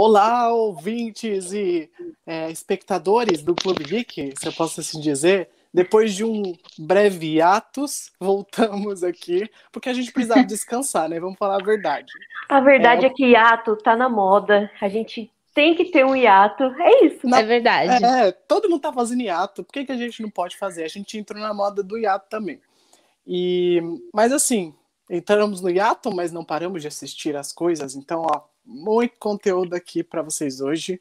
Olá, ouvintes e é, espectadores do Clube Geek, se eu posso assim dizer. Depois de um breve atos, voltamos aqui, porque a gente precisava descansar, né? Vamos falar a verdade. A verdade é, é que hiato tá na moda. A gente tem que ter um hiato. É isso. Na... É verdade. É, todo mundo tá fazendo hiato. Por que, que a gente não pode fazer? A gente entrou na moda do hiato também. E, mas assim, entramos no hiato, mas não paramos de assistir as coisas. Então, ó, muito conteúdo aqui para vocês hoje.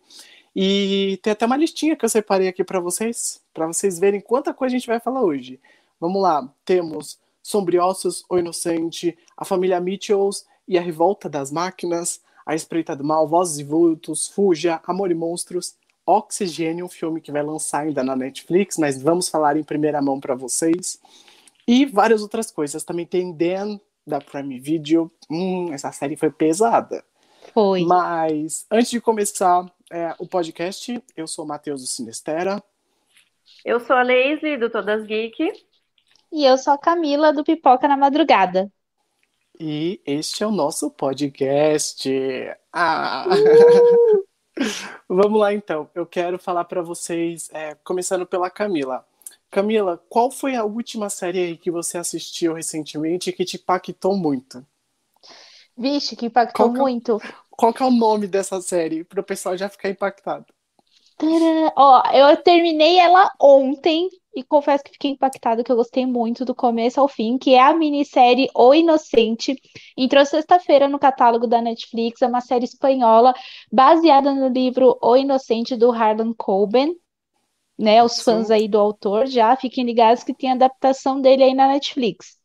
E tem até uma listinha que eu separei aqui para vocês, para vocês verem quanta coisa a gente vai falar hoje. Vamos lá, temos Sombriossos, O Inocente, A Família Mitchells e A Revolta das Máquinas, A Espreita do Mal, Vozes e Vultos, Fuja, Amor e Monstros, Oxigênio, um filme que vai lançar ainda na Netflix, mas vamos falar em primeira mão para vocês. E várias outras coisas. Também tem Dan, da Prime Video. Hum, essa série foi pesada. Foi. Mas antes de começar é, o podcast, eu sou o Matheus do Sinestera. Eu sou a Leise, do Todas Geek. E eu sou a Camila, do Pipoca na Madrugada. E este é o nosso podcast. Ah! Uh! Vamos lá então. Eu quero falar para vocês, é, começando pela Camila. Camila, qual foi a última série que você assistiu recentemente e que te impactou muito? Vixe, que impactou qual muito. Que, qual que é o nome dessa série? Para o pessoal já ficar impactado. Ó, eu terminei ela ontem e confesso que fiquei impactada, que eu gostei muito do começo ao fim, que é a minissérie O Inocente. Entrou sexta-feira no catálogo da Netflix, é uma série espanhola baseada no livro O Inocente do Harlan Coben né? Os fãs aí do autor já fiquem ligados que tem adaptação dele aí na Netflix.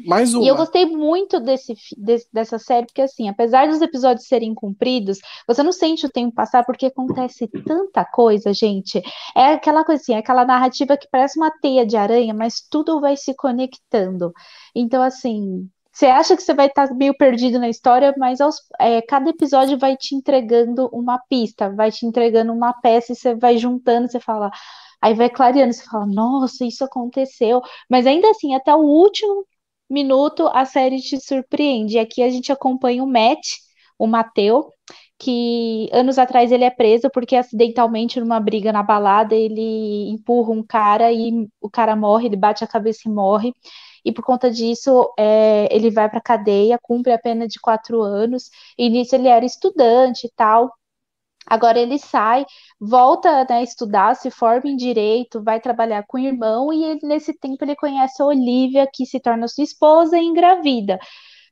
Mais uma. E eu gostei muito desse, desse, dessa série, porque assim, apesar dos episódios serem cumpridos, você não sente o tempo passar porque acontece tanta coisa, gente. É aquela coisa assim, é aquela narrativa que parece uma teia de aranha, mas tudo vai se conectando. Então, assim, você acha que você vai estar meio perdido na história, mas aos, é, cada episódio vai te entregando uma pista, vai te entregando uma peça e você vai juntando, você fala, aí vai clareando, você fala, nossa, isso aconteceu. Mas ainda assim, até o último minuto, a série te surpreende. Aqui a gente acompanha o Matt, o Mateu, que anos atrás ele é preso porque acidentalmente numa briga na balada ele empurra um cara e o cara morre, ele bate a cabeça e morre e por conta disso é, ele vai para a cadeia, cumpre a pena de quatro anos, e nisso ele era estudante e tal. Agora ele sai, volta né, a estudar, se forma em direito, vai trabalhar com o irmão, e ele, nesse tempo ele conhece a Olivia, que se torna sua esposa e engravida.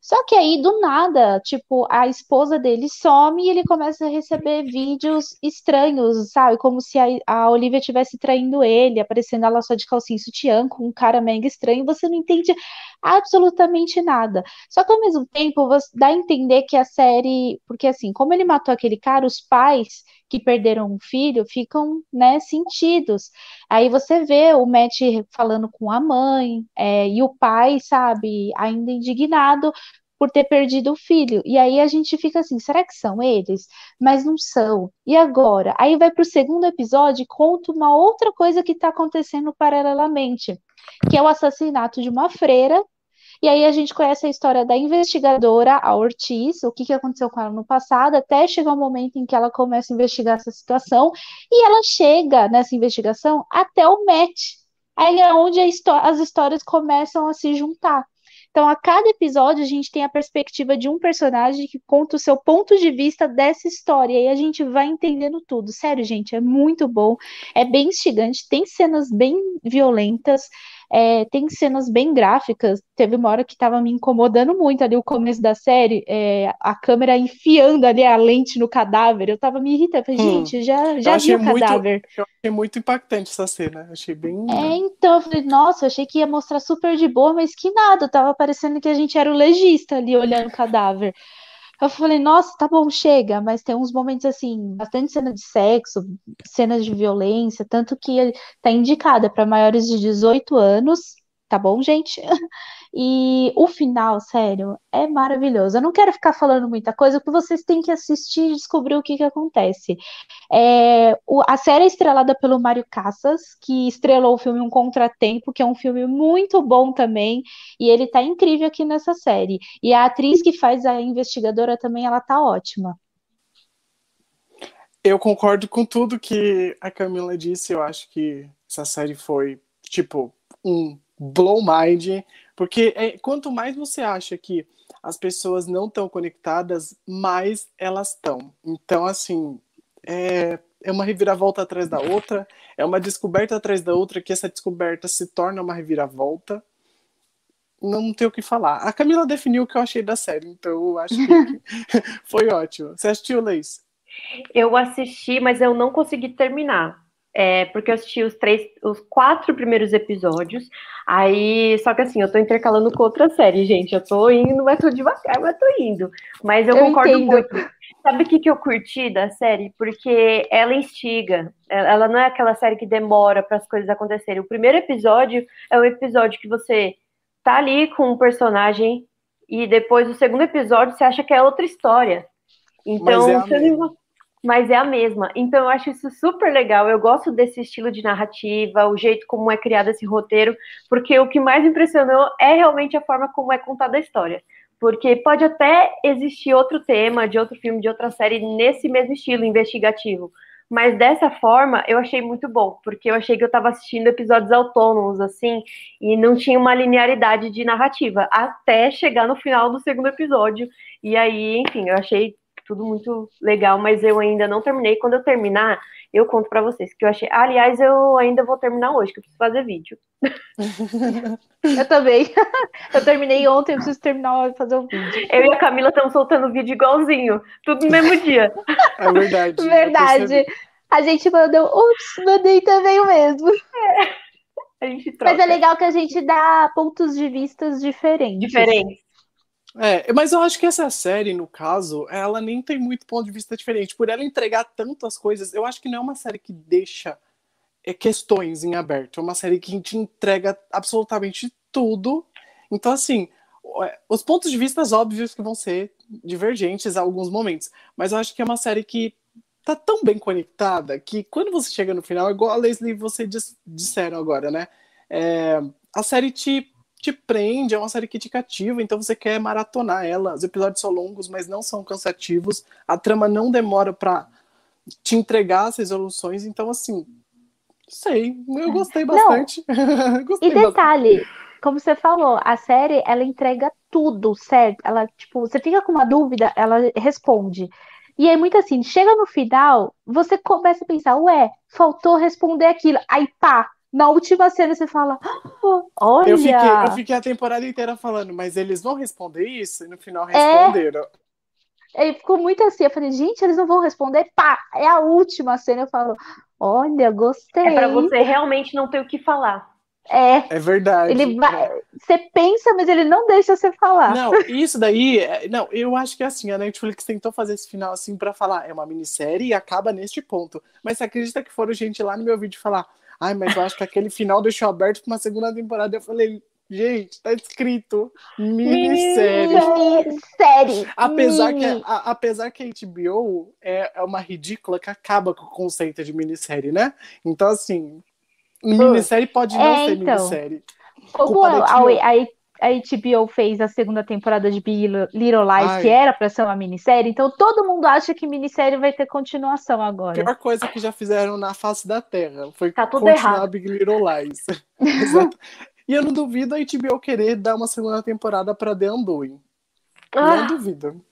Só que aí, do nada, tipo, a esposa dele some e ele começa a receber vídeos estranhos, sabe? Como se a, a Olivia estivesse traindo ele, aparecendo ela só de calcinha sutiã, com um cara mega estranho, você não entende absolutamente nada. Só que ao mesmo tempo, você dá a entender que a série. Porque assim, como ele matou aquele cara, os pais que perderam um filho ficam, né, sentidos. Aí você vê o Matt falando com a mãe, é, e o pai, sabe, ainda indignado por ter perdido o filho. E aí a gente fica assim, será que são eles? Mas não são. E agora? Aí vai para o segundo episódio e conta uma outra coisa que está acontecendo paralelamente, que é o assassinato de uma freira e aí a gente conhece a história da investigadora, a Ortiz, o que, que aconteceu com ela no passado, até chegar o um momento em que ela começa a investigar essa situação, e ela chega nessa investigação até o Matt. Aí é onde as histórias começam a se juntar. Então, a cada episódio, a gente tem a perspectiva de um personagem que conta o seu ponto de vista dessa história. E a gente vai entendendo tudo. Sério, gente, é muito bom. É bem instigante, tem cenas bem violentas. É, tem cenas bem gráficas. Teve uma hora que estava me incomodando muito ali o começo da série, é, a câmera enfiando ali a lente no cadáver. Eu tava me irritando. Falei, hum, gente, já, já vi o cadáver. Muito, eu achei muito impactante essa cena. Achei bem. É, então, eu falei, nossa, eu achei que ia mostrar super de boa, mas que nada. Tava parecendo que a gente era o legista ali olhando o cadáver. Eu falei, nossa, tá bom, chega, mas tem uns momentos assim, bastante cena de sexo, cenas de violência, tanto que tá indicada para maiores de 18 anos, tá bom, gente? E o final, sério, é maravilhoso. Eu não quero ficar falando muita coisa, porque vocês têm que assistir e descobrir o que, que acontece. É, o, a série é estrelada pelo Mário Cassas, que estrelou o filme Um Contratempo, que é um filme muito bom também, e ele tá incrível aqui nessa série. E a atriz que faz a investigadora também, ela tá ótima. Eu concordo com tudo que a Camila disse. Eu acho que essa série foi, tipo, um blow mind. Porque é, quanto mais você acha que as pessoas não estão conectadas, mais elas estão. Então, assim, é, é uma reviravolta atrás da outra, é uma descoberta atrás da outra, que essa descoberta se torna uma reviravolta. Não tem o que falar. A Camila definiu o que eu achei da série, então eu acho que foi ótimo. Você assistiu, Leis? Eu assisti, mas eu não consegui terminar. É, porque eu assisti os três, os quatro primeiros episódios. Aí, só que assim, eu tô intercalando com outra série, gente. Eu tô indo, mas tô devagar, mas tô indo. Mas eu, eu concordo entendo. muito. Sabe o que, que eu curti da série? Porque ela instiga. Ela não é aquela série que demora para as coisas acontecerem. O primeiro episódio é o episódio que você tá ali com um personagem e depois o segundo episódio você acha que é outra história. Então, mas é, você não... mas é a mesma. Então, eu acho isso super legal. Eu gosto desse estilo de narrativa, o jeito como é criado esse roteiro, porque o que mais impressionou é realmente a forma como é contada a história porque pode até existir outro tema de outro filme, de outra série nesse mesmo estilo investigativo. Mas dessa forma eu achei muito bom, porque eu achei que eu estava assistindo episódios autônomos, assim, e não tinha uma linearidade de narrativa, até chegar no final do segundo episódio. E aí, enfim, eu achei tudo muito legal, mas eu ainda não terminei. Quando eu terminar, eu conto para vocês que eu achei. Aliás, eu ainda vou terminar hoje, que eu preciso fazer vídeo. eu também. Eu terminei ontem, eu preciso terminar fazer o vídeo. Eu e a Camila estamos soltando vídeo igualzinho, tudo no mesmo dia. É verdade. Verdade. A gente mandou, ups, mandei também o mesmo. É. A gente troca. Mas é legal que a gente dá pontos de vistas diferentes. Diferentes. É, mas eu acho que essa série, no caso, ela nem tem muito ponto de vista diferente. Por ela entregar tantas coisas, eu acho que não é uma série que deixa é, questões em aberto. É uma série que te entrega absolutamente tudo. Então, assim, é, os pontos de vista óbvios que vão ser divergentes a alguns momentos. Mas eu acho que é uma série que tá tão bem conectada que quando você chega no final, igual a Leslie e você disseram agora, né? É, a série te te prende, é uma série que te cativa, então você quer maratonar ela. Os episódios são longos, mas não são cansativos. A trama não demora para te entregar as resoluções, então assim, sei, eu gostei bastante. gostei e detalhe, bastante. como você falou, a série ela entrega tudo, certo? Ela tipo, você fica com uma dúvida, ela responde. E é muito assim, chega no final, você começa a pensar, ué, faltou responder aquilo. Aí pá, na última cena você fala, olha. Eu fiquei, eu fiquei a temporada inteira falando, mas eles vão responder isso? E no final responderam. É... Ele ficou muito assim. Eu falei, gente, eles não vão responder. Pá, é a última cena. Eu falo, olha, gostei. É para você realmente não ter o que falar. É. É verdade. Ele vai, você pensa, mas ele não deixa você falar. Não, isso daí, é, não, eu acho que é assim, a Netflix tentou fazer esse final assim para falar, é uma minissérie e acaba neste ponto. Mas você acredita que foram gente lá no meu vídeo falar, Ai, mas eu acho que aquele final deixou aberto para uma segunda temporada. Eu falei, gente, tá escrito minissérie. Minissérie. Apesar, que, a, apesar que a HBO é, é uma ridícula que acaba com o conceito de minissérie, né? Então, assim, minissérie pode não é, ser então, minissérie. Como a, a, a HBO fez a segunda temporada de Big Little Lies, Ai. que era para ser uma minissérie, então todo mundo acha que minissérie vai ter continuação agora. A pior coisa que já fizeram na face da Terra foi tá continuar errado. Big Little Lies. Exato. E eu não duvido a HBO querer dar uma segunda temporada para The Undoing. Ah. Não duvido.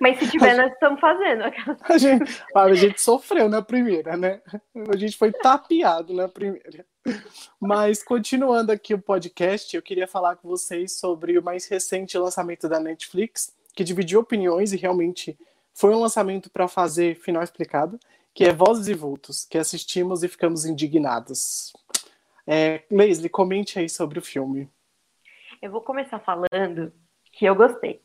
Mas se tiver, nós estamos fazendo. A gente, a gente sofreu na primeira, né? A gente foi tapeado na primeira. Mas continuando aqui o podcast, eu queria falar com vocês sobre o mais recente lançamento da Netflix, que dividiu opiniões e realmente foi um lançamento para fazer final explicado, que é Vozes e Vultos, que assistimos e ficamos indignados. É, Leslie, comente aí sobre o filme. Eu vou começar falando que eu gostei.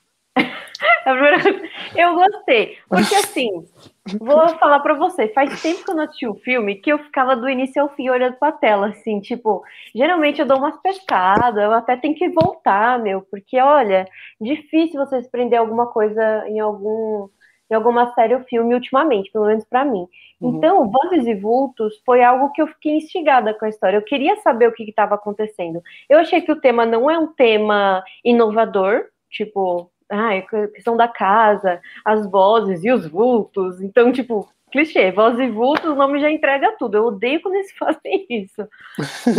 Eu gostei. Porque assim, vou falar pra você, faz tempo que eu não assisti o filme que eu ficava do início ao fim olhando pra tela, assim, tipo, geralmente eu dou umas pescadas, eu até tenho que voltar, meu, porque olha, difícil você prender alguma coisa em algum em alguma série ou filme ultimamente, pelo menos para mim. Uhum. Então, Vozes e Vultos foi algo que eu fiquei instigada com a história. Eu queria saber o que estava acontecendo. Eu achei que o tema não é um tema inovador, tipo, ah, questão da casa, as vozes e os vultos. Então, tipo, clichê, voz e vulto, o nome já entrega tudo. Eu odeio quando eles fazem isso.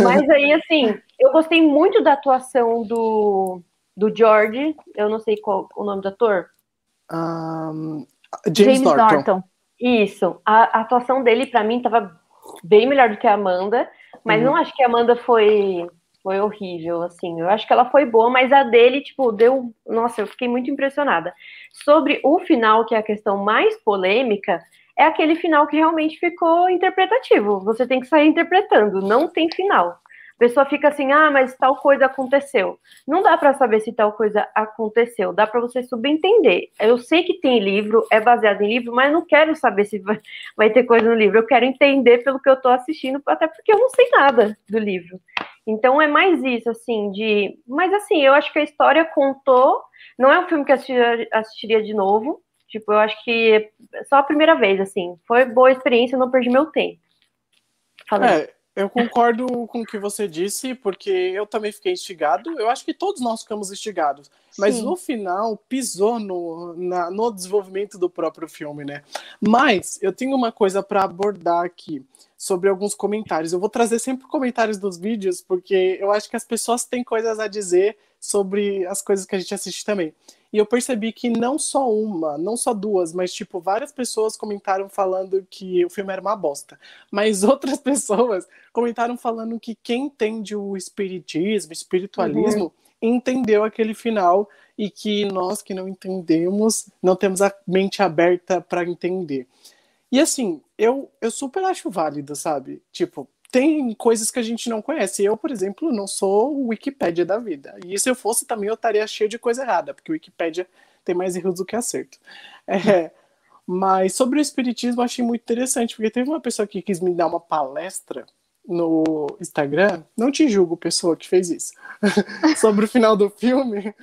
Mas aí, assim, eu gostei muito da atuação do, do George, eu não sei qual o nome do ator. Um, James, James Norton. Norton. Isso, a, a atuação dele, para mim, tava bem melhor do que a Amanda, mas uhum. não acho que a Amanda foi foi horrível, assim. Eu acho que ela foi boa, mas a dele, tipo, deu. Nossa, eu fiquei muito impressionada. Sobre o final, que é a questão mais polêmica, é aquele final que realmente ficou interpretativo. Você tem que sair interpretando, não tem final. A pessoa fica assim, ah, mas tal coisa aconteceu. Não dá para saber se tal coisa aconteceu, dá para você subentender. Eu sei que tem livro, é baseado em livro, mas não quero saber se vai, vai ter coisa no livro. Eu quero entender pelo que eu estou assistindo, até porque eu não sei nada do livro. Então é mais isso, assim, de. Mas assim, eu acho que a história contou. Não é um filme que eu assistiria, assistiria de novo. Tipo, eu acho que é só a primeira vez, assim. Foi boa experiência, não perdi meu tempo. Falei. É, eu concordo com o que você disse, porque eu também fiquei instigado. Eu acho que todos nós ficamos instigados. Mas Sim. no final, pisou no, na, no desenvolvimento do próprio filme, né? Mas eu tenho uma coisa para abordar aqui sobre alguns comentários. Eu vou trazer sempre comentários dos vídeos, porque eu acho que as pessoas têm coisas a dizer sobre as coisas que a gente assiste também. E eu percebi que não só uma, não só duas, mas tipo, várias pessoas comentaram falando que o filme era uma bosta. Mas outras pessoas comentaram falando que quem entende o espiritismo, espiritualismo, uhum. entendeu aquele final e que nós que não entendemos, não temos a mente aberta para entender. E assim, eu, eu super acho válido, sabe? Tipo, tem coisas que a gente não conhece. Eu, por exemplo, não sou Wikipédia da vida. E se eu fosse também, eu estaria cheio de coisa errada, porque Wikipédia tem mais erros do que acerto. É, mas sobre o espiritismo, eu achei muito interessante, porque teve uma pessoa que quis me dar uma palestra no Instagram, não te julgo, pessoa que fez isso, sobre o final do filme,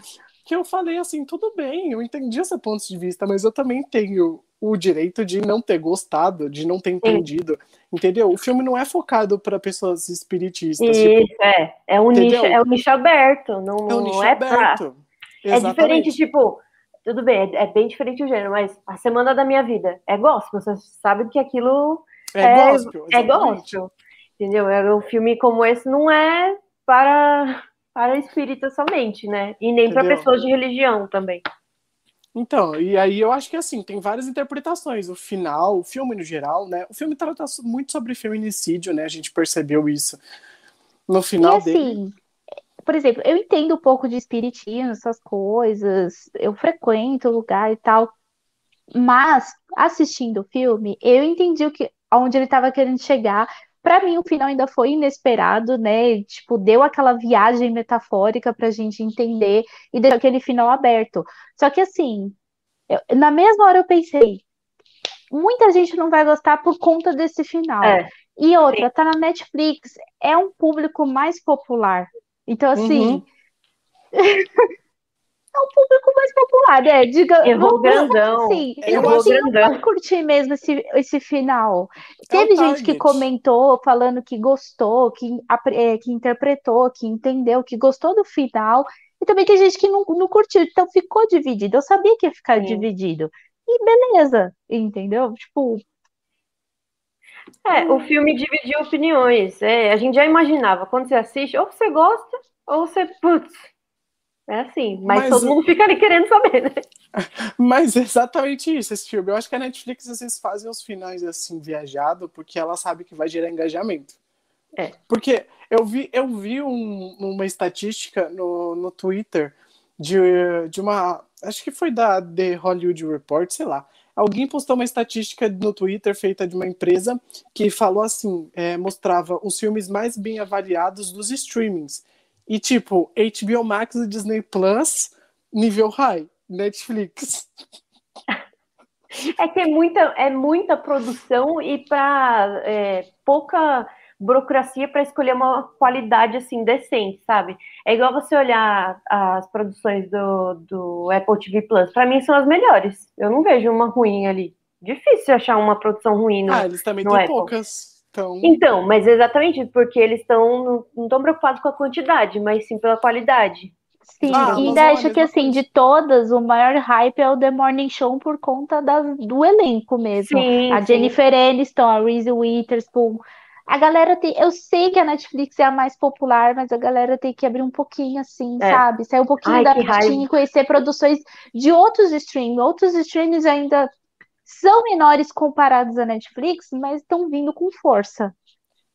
que eu falei assim, tudo bem, eu entendi esse ponto de vista, mas eu também tenho o direito de não ter gostado, de não ter entendido. Entendeu? O filme não é focado para pessoas espiritistas. Tipo, Isso, tipo, é. É um, nicho, é um nicho aberto. Não, é um nicho não é aberto. Pra... É diferente, tipo, tudo bem, é, é, bem diferente o gênero, mas a semana da minha vida é gospel. Você sabe que aquilo é, é gospel. É gospel. Entendeu? É, um filme como esse não é para, para espíritas somente, né? E nem para pessoas de religião também. Então, e aí eu acho que assim, tem várias interpretações. O final, o filme no geral, né? O filme trata muito sobre feminicídio, né? A gente percebeu isso no final e, assim, dele. Por exemplo, eu entendo um pouco de espiritismo, essas coisas, eu frequento o lugar e tal, mas assistindo o filme, eu entendi o que, aonde ele estava querendo chegar. Para mim, o final ainda foi inesperado, né? Tipo, deu aquela viagem metafórica para a gente entender e deixou aquele final aberto. Só que, assim, eu, na mesma hora eu pensei, muita gente não vai gostar por conta desse final. É, e outra, sim. tá na Netflix, é um público mais popular. Então, assim. Uhum. é um público mais popular, né? Diga, Errou grandão. Assim, eu acho que curtir mesmo esse, esse final. É Teve gente que comentou falando que gostou, que, é, que interpretou, que entendeu, que gostou do final. E também tem gente que não, não curtiu, então ficou dividido. Eu sabia que ia ficar Sim. dividido. E beleza, entendeu? Tipo, é, o filme dividiu opiniões. É, a gente já imaginava, quando você assiste, ou você gosta, ou você, putz, é assim, mas, mas, todo mundo fica ali querendo saber, né? Mas exatamente isso, esse filme. Eu acho que a Netflix às vezes fazem os finais assim, viajado, porque ela sabe que vai gerar engajamento. É. Porque eu vi, eu vi um, uma estatística no, no Twitter de, de uma. Acho que foi da The Hollywood Report, sei lá. Alguém postou uma estatística no Twitter feita de uma empresa que falou assim: é, mostrava os filmes mais bem avaliados dos streamings. E tipo, HBO Max e Disney Plus, nível high, Netflix. É que é muita, é muita produção e para é, pouca burocracia para escolher uma qualidade assim decente, sabe? É igual você olhar as produções do, do Apple TV Plus. Para mim são as melhores. Eu não vejo uma ruim ali. Difícil achar uma produção ruim no Ah, eles também têm poucas. Então... então, mas exatamente porque eles estão não estão preocupados com a quantidade, mas sim pela qualidade. Sim, Ah, e ainda acho que assim, de todas, o maior hype é o The Morning Show por conta das, do elenco mesmo. Sim, A sim. Jennifer Aniston, a Reese Witherspoon. A galera tem. Eu sei que a Netflix é a mais popular, mas a galera tem que abrir um pouquinho assim, É. sabe? Sair um pouquinho Ai, da caixinha e conhecer produções de outros streams. Outros streams ainda são menores comparados à Netflix, mas estão vindo com força.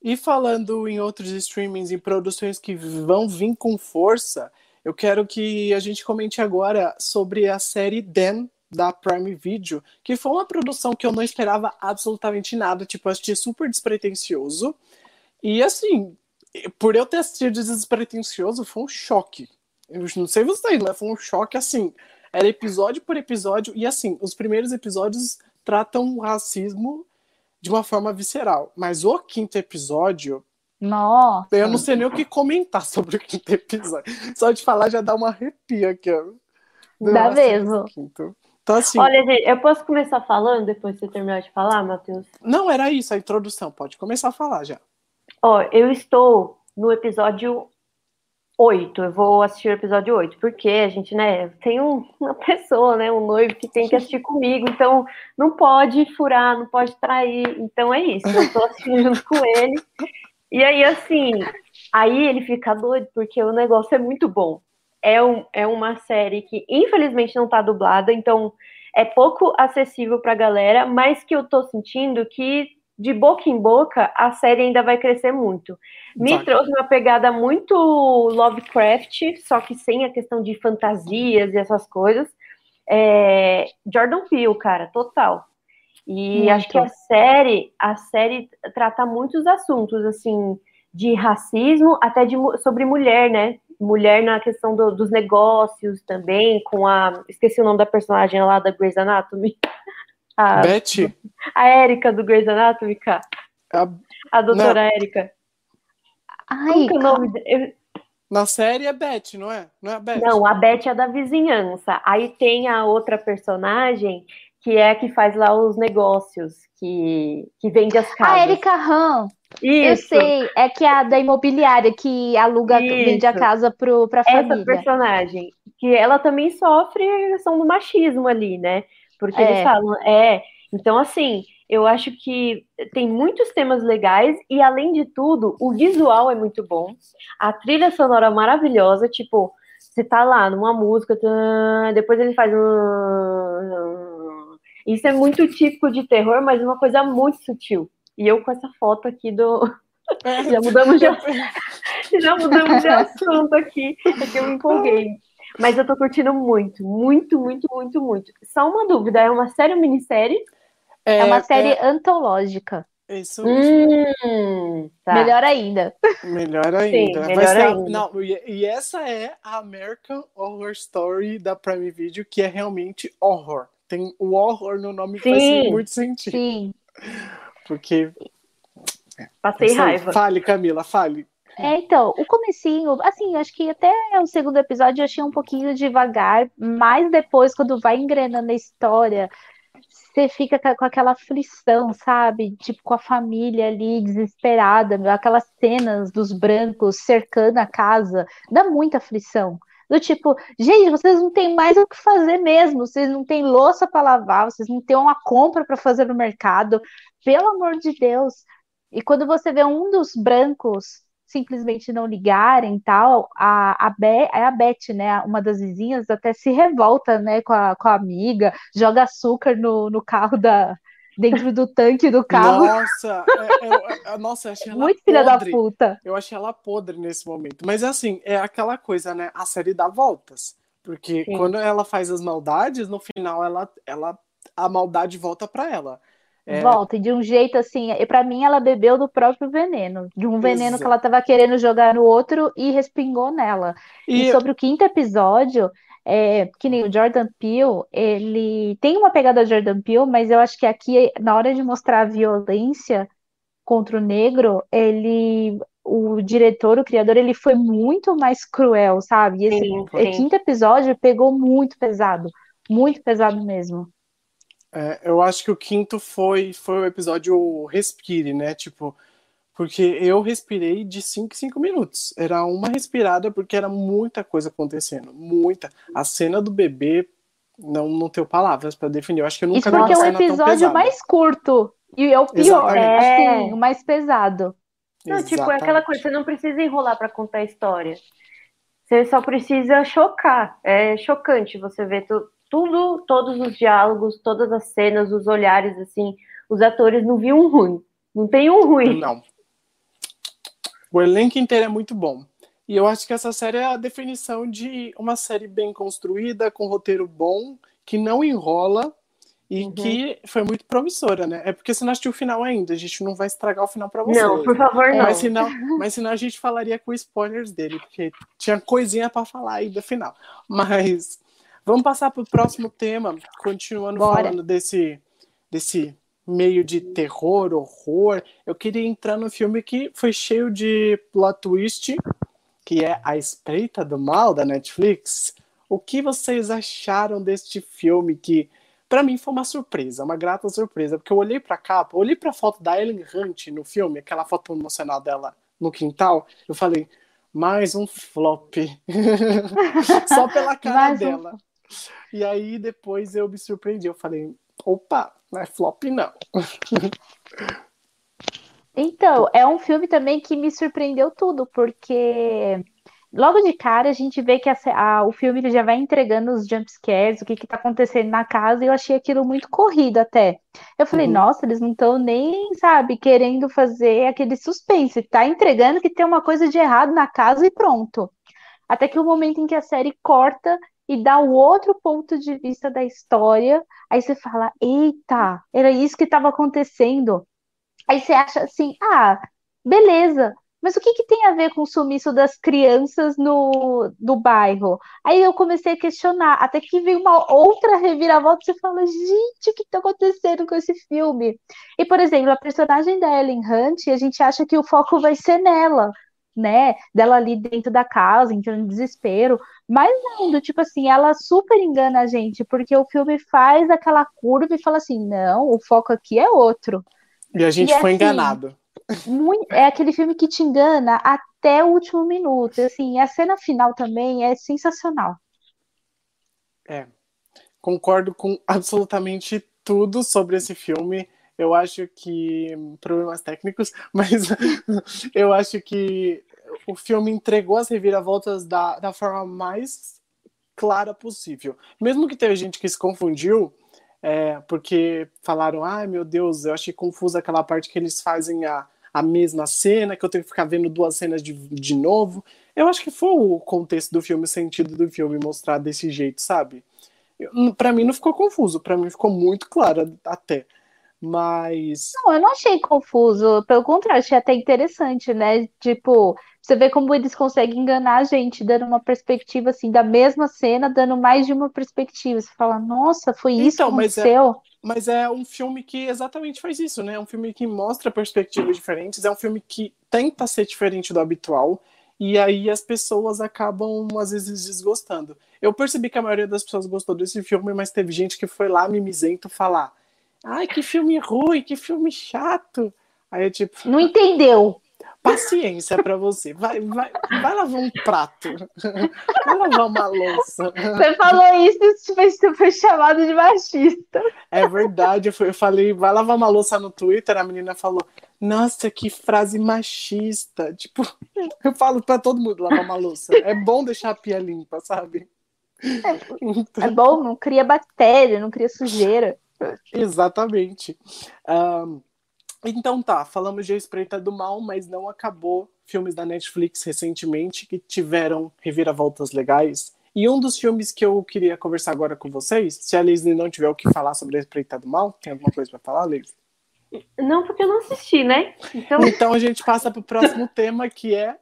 E falando em outros streamings e produções que vão vir com força, eu quero que a gente comente agora sobre a série Dan da Prime Video, que foi uma produção que eu não esperava absolutamente nada, tipo, eu assisti super despretensioso. E assim, por eu ter assistido despretensioso, foi um choque. Eu não sei vocês, mas foi um choque assim. Era episódio por episódio, e assim, os primeiros episódios tratam o racismo de uma forma visceral. Mas o quinto episódio, Nossa. eu não sei nem o que comentar sobre o quinto episódio. Só de falar já dá uma arrepio aqui, ó. Dá Nossa, mesmo. Então, assim, Olha, gente, eu posso começar falando depois que você terminar de falar, Matheus? não era isso a introdução, pode começar a falar já. Ó, eu estou no episódio 8. Eu vou assistir o episódio 8, porque a gente, né, tem um- uma pessoa, né, um noivo que tem que assistir comigo, então não pode furar, não pode trair. Então é isso, eu tô assistindo junto com ele. E aí, assim, aí ele fica doido, porque o negócio é muito bom. É, um, é uma série que, infelizmente, não tá dublada, então é pouco acessível pra galera, mas que eu tô sentindo que, de boca em boca, a série ainda vai crescer muito. Me trouxe uma pegada muito Lovecraft, só que sem a questão de fantasias e essas coisas. É, Jordan Peele, cara, total. E Muito. acho que a série, a série trata muitos assuntos, assim, de racismo, até de, sobre mulher, né? Mulher na questão do- dos negócios também, com a. Esqueci o nome da personagem lá da Grey's Anatomy. A, Beth, a Erika do Grey's Anatomy, cara. a- A doutora Erika. Ai, Como que é o nome? de- eu- na série é Beth, não é? Não é a Beth? Não, a Beth é da vizinhança. Aí tem a outra personagem que é a que faz lá os negócios, que, que vende as casas. a Erika Han, eu Isso, sei, é que é a da imobiliária que aluga, Isso. vende a casa pro, pra essa família. personagem. Que ela também sofre a questão do machismo ali, né? Porque É. eles falam, é. Então, assim, eu acho que tem muitos temas legais e, além de tudo, o visual é muito bom. A trilha sonora maravilhosa, tipo, você tá lá numa música, depois ele faz um. Isso é muito típico de terror, mas uma coisa muito sutil. E eu com essa foto aqui do. Já mudamos de, já mudamos de assunto aqui, é que eu me empolguei. Mas eu tô curtindo muito, muito, muito, muito, muito. Só uma dúvida, é uma série ou minissérie? É uma série é- antológica. isso. Hum, tá. Melhor ainda. Melhor ainda. melhor Vai ser a- ainda. não, e, e essa é a American Horror Story da Prime Video, que é realmente horror. Tem o horror no nome que faz Sim. muito sentido. Sim. Porque. Passei raiva. Fale, Camila, fale. É, então, o comecinho, assim, acho que até o segundo episódio eu achei um pouquinho devagar, mas depois, quando vai engrenando a história, você fica ca- com aquela aflição, sabe? Tipo, com a família ali desesperada, meu, aquelas cenas dos brancos cercando a casa, dá muita aflição. Do tipo, gente, vocês não têm mais o que fazer mesmo, vocês não têm louça para lavar, vocês não têm uma compra para fazer no mercado, pelo amor de Deus. E quando você vê um dos brancos simplesmente não ligarem e tal, a, a, Be é a Beth, né, uma das vizinhas, até se revolta, né, com a, com a amiga, joga açúcar no, no carro da, dentro do tanque do carro. Nossa, é- é- é- nossa, eu achei ela Muito filha da podre. puta. Eu achei ela podre nesse momento. Mas assim, é aquela coisa, né? A série dá voltas. Porque Sim. quando ela faz as maldades, no final ela, ela a maldade volta pra ela. É, Volta, e de um jeito assim, e para mim ela bebeu do próprio veneno, de um veneno Exato. que ela tava querendo jogar no outro e respingou nela. E e sobre o quinto episódio, é, que nem o Jordan Peele, ele tem uma pegada Jordan Peele, mas eu acho que aqui, na hora de mostrar a violência contra o negro, ele, o diretor, o criador, ele foi muito mais cruel, sabe? E esse Sim, o sim. quinto episódio pegou muito pesado, muito pesado mesmo. É, eu acho que o quinto foi, foi o episódio Respire, né? Tipo, Porque eu respirei de 5 em 5 minutos. Era uma respirada, porque era muita coisa acontecendo. Muita. A cena do bebê, não, não tenho palavras para definir. Eu acho que eu nunca Isso porque é o episódio mais curto. E é o pior, é. Sim, o mais pesado. Não, Exatamente. tipo, é aquela coisa, você não precisa enrolar para contar a história. Você só precisa chocar. É chocante você ver tu, tudo, todos os diálogos, todas as cenas, os olhares, assim. Os atores não viam um ruim. Não tem um ruim. Não. O elenco inteiro é muito bom. E eu acho que essa série é a definição de uma série bem construída, com roteiro bom, que não enrola e uhum. que foi muito promissora, né? É porque você não assistiu o final ainda, a gente não vai estragar o final para você. Não, por favor, não. Mas senão, mas senão a gente falaria com spoilers dele, porque tinha coisinha para falar aí do final. Mas vamos passar para o próximo tema, continuando Bora. falando desse, desse meio de terror, horror. Eu queria entrar no filme que foi cheio de plot twist, que é A Espreita do Mal, da Netflix. O que vocês acharam deste filme que para mim foi uma surpresa, uma grata surpresa, porque eu olhei para a capa, olhei para a foto da Ellen Hunt no filme, aquela foto promocional dela no quintal, eu falei, mais um flop. Só pela cara mais dela. Um... E aí depois eu me surpreendi, eu falei, opa, não é flop não. Então, é um filme também que me surpreendeu tudo, porque logo de cara a gente vê que a, a, o filme ele já vai entregando os jumpscares, o que está acontecendo na casa, e eu achei aquilo muito corrido até. Eu falei, uhum. nossa, eles não estão nem, sabe, querendo fazer aquele suspense, tá entregando que tem uma coisa de errado na casa e pronto. Até que o momento em que a série corta e dá o outro ponto de vista da história, aí você fala, eita, era isso que estava acontecendo. Aí você acha assim, ah, beleza, mas o que, que tem a ver com o sumiço das crianças no, no bairro? Aí eu comecei a questionar, até que veio uma outra reviravolta e você fala, gente, o que está acontecendo com esse filme? E, por exemplo, a personagem da Ellen Hunt, a gente acha que o foco vai ser nela, né? Dela ali dentro da casa, entrando em desespero. Mas não, do tipo assim, ela super engana a gente, porque o filme faz aquela curva e fala assim: não, o foco aqui é outro. E a gente e, foi assim, enganado muito, é aquele filme que te engana até o último minuto. Assim, a cena final também é sensacional. É, concordo com absolutamente tudo sobre esse filme. Eu acho que problemas técnicos, mas eu acho que o filme entregou as reviravoltas da, da forma mais clara possível. Mesmo que teve gente que se confundiu, é, porque falaram, ai meu Deus, eu achei confusa aquela parte que eles fazem a, a mesma cena, que eu tenho que ficar vendo duas cenas de, de novo. Eu acho que foi o contexto do filme, o sentido do filme mostrar desse jeito, sabe? Para mim não ficou confuso, para mim ficou muito claro até. Mas. Não, eu não achei confuso. Pelo contrário, achei até interessante, né? Tipo, você vê como eles conseguem enganar a gente, dando uma perspectiva assim, da mesma cena, dando mais de uma perspectiva. Você fala, nossa, foi isso então, que aconteceu. Mas é, mas é um filme que exatamente faz isso, né? É um filme que mostra perspectivas diferentes, é um filme que tenta ser diferente do habitual, e aí as pessoas acabam, às vezes, desgostando. Eu percebi que a maioria das pessoas gostou desse filme, mas teve gente que foi lá mimizento falar: ai, que filme ruim, que filme chato. Aí eu, tipo. Não entendeu paciência para você. Vai, vai, vai lavar um prato. Vai lavar uma louça. Você falou isso e você foi chamado de machista. É verdade. Eu, falei, vai lavar uma louça no Twitter. A menina falou, nossa, que frase machista. Tipo, eu falo para todo mundo lavar uma louça. É bom deixar a pia limpa, sabe? É, então... é bom, não cria bactéria, não cria sujeira. Exatamente. Um, então tá, falamos de A Espreita do Mal, mas não acabou filmes da Netflix recentemente que tiveram reviravoltas legais. E um dos filmes que eu queria conversar agora com vocês, se a Leslie não tiver o que falar sobre A Espreita do Mal, tem alguma coisa para falar, Leslie? Não, porque eu não assisti, né? Então, então a gente passa para o próximo tema, que é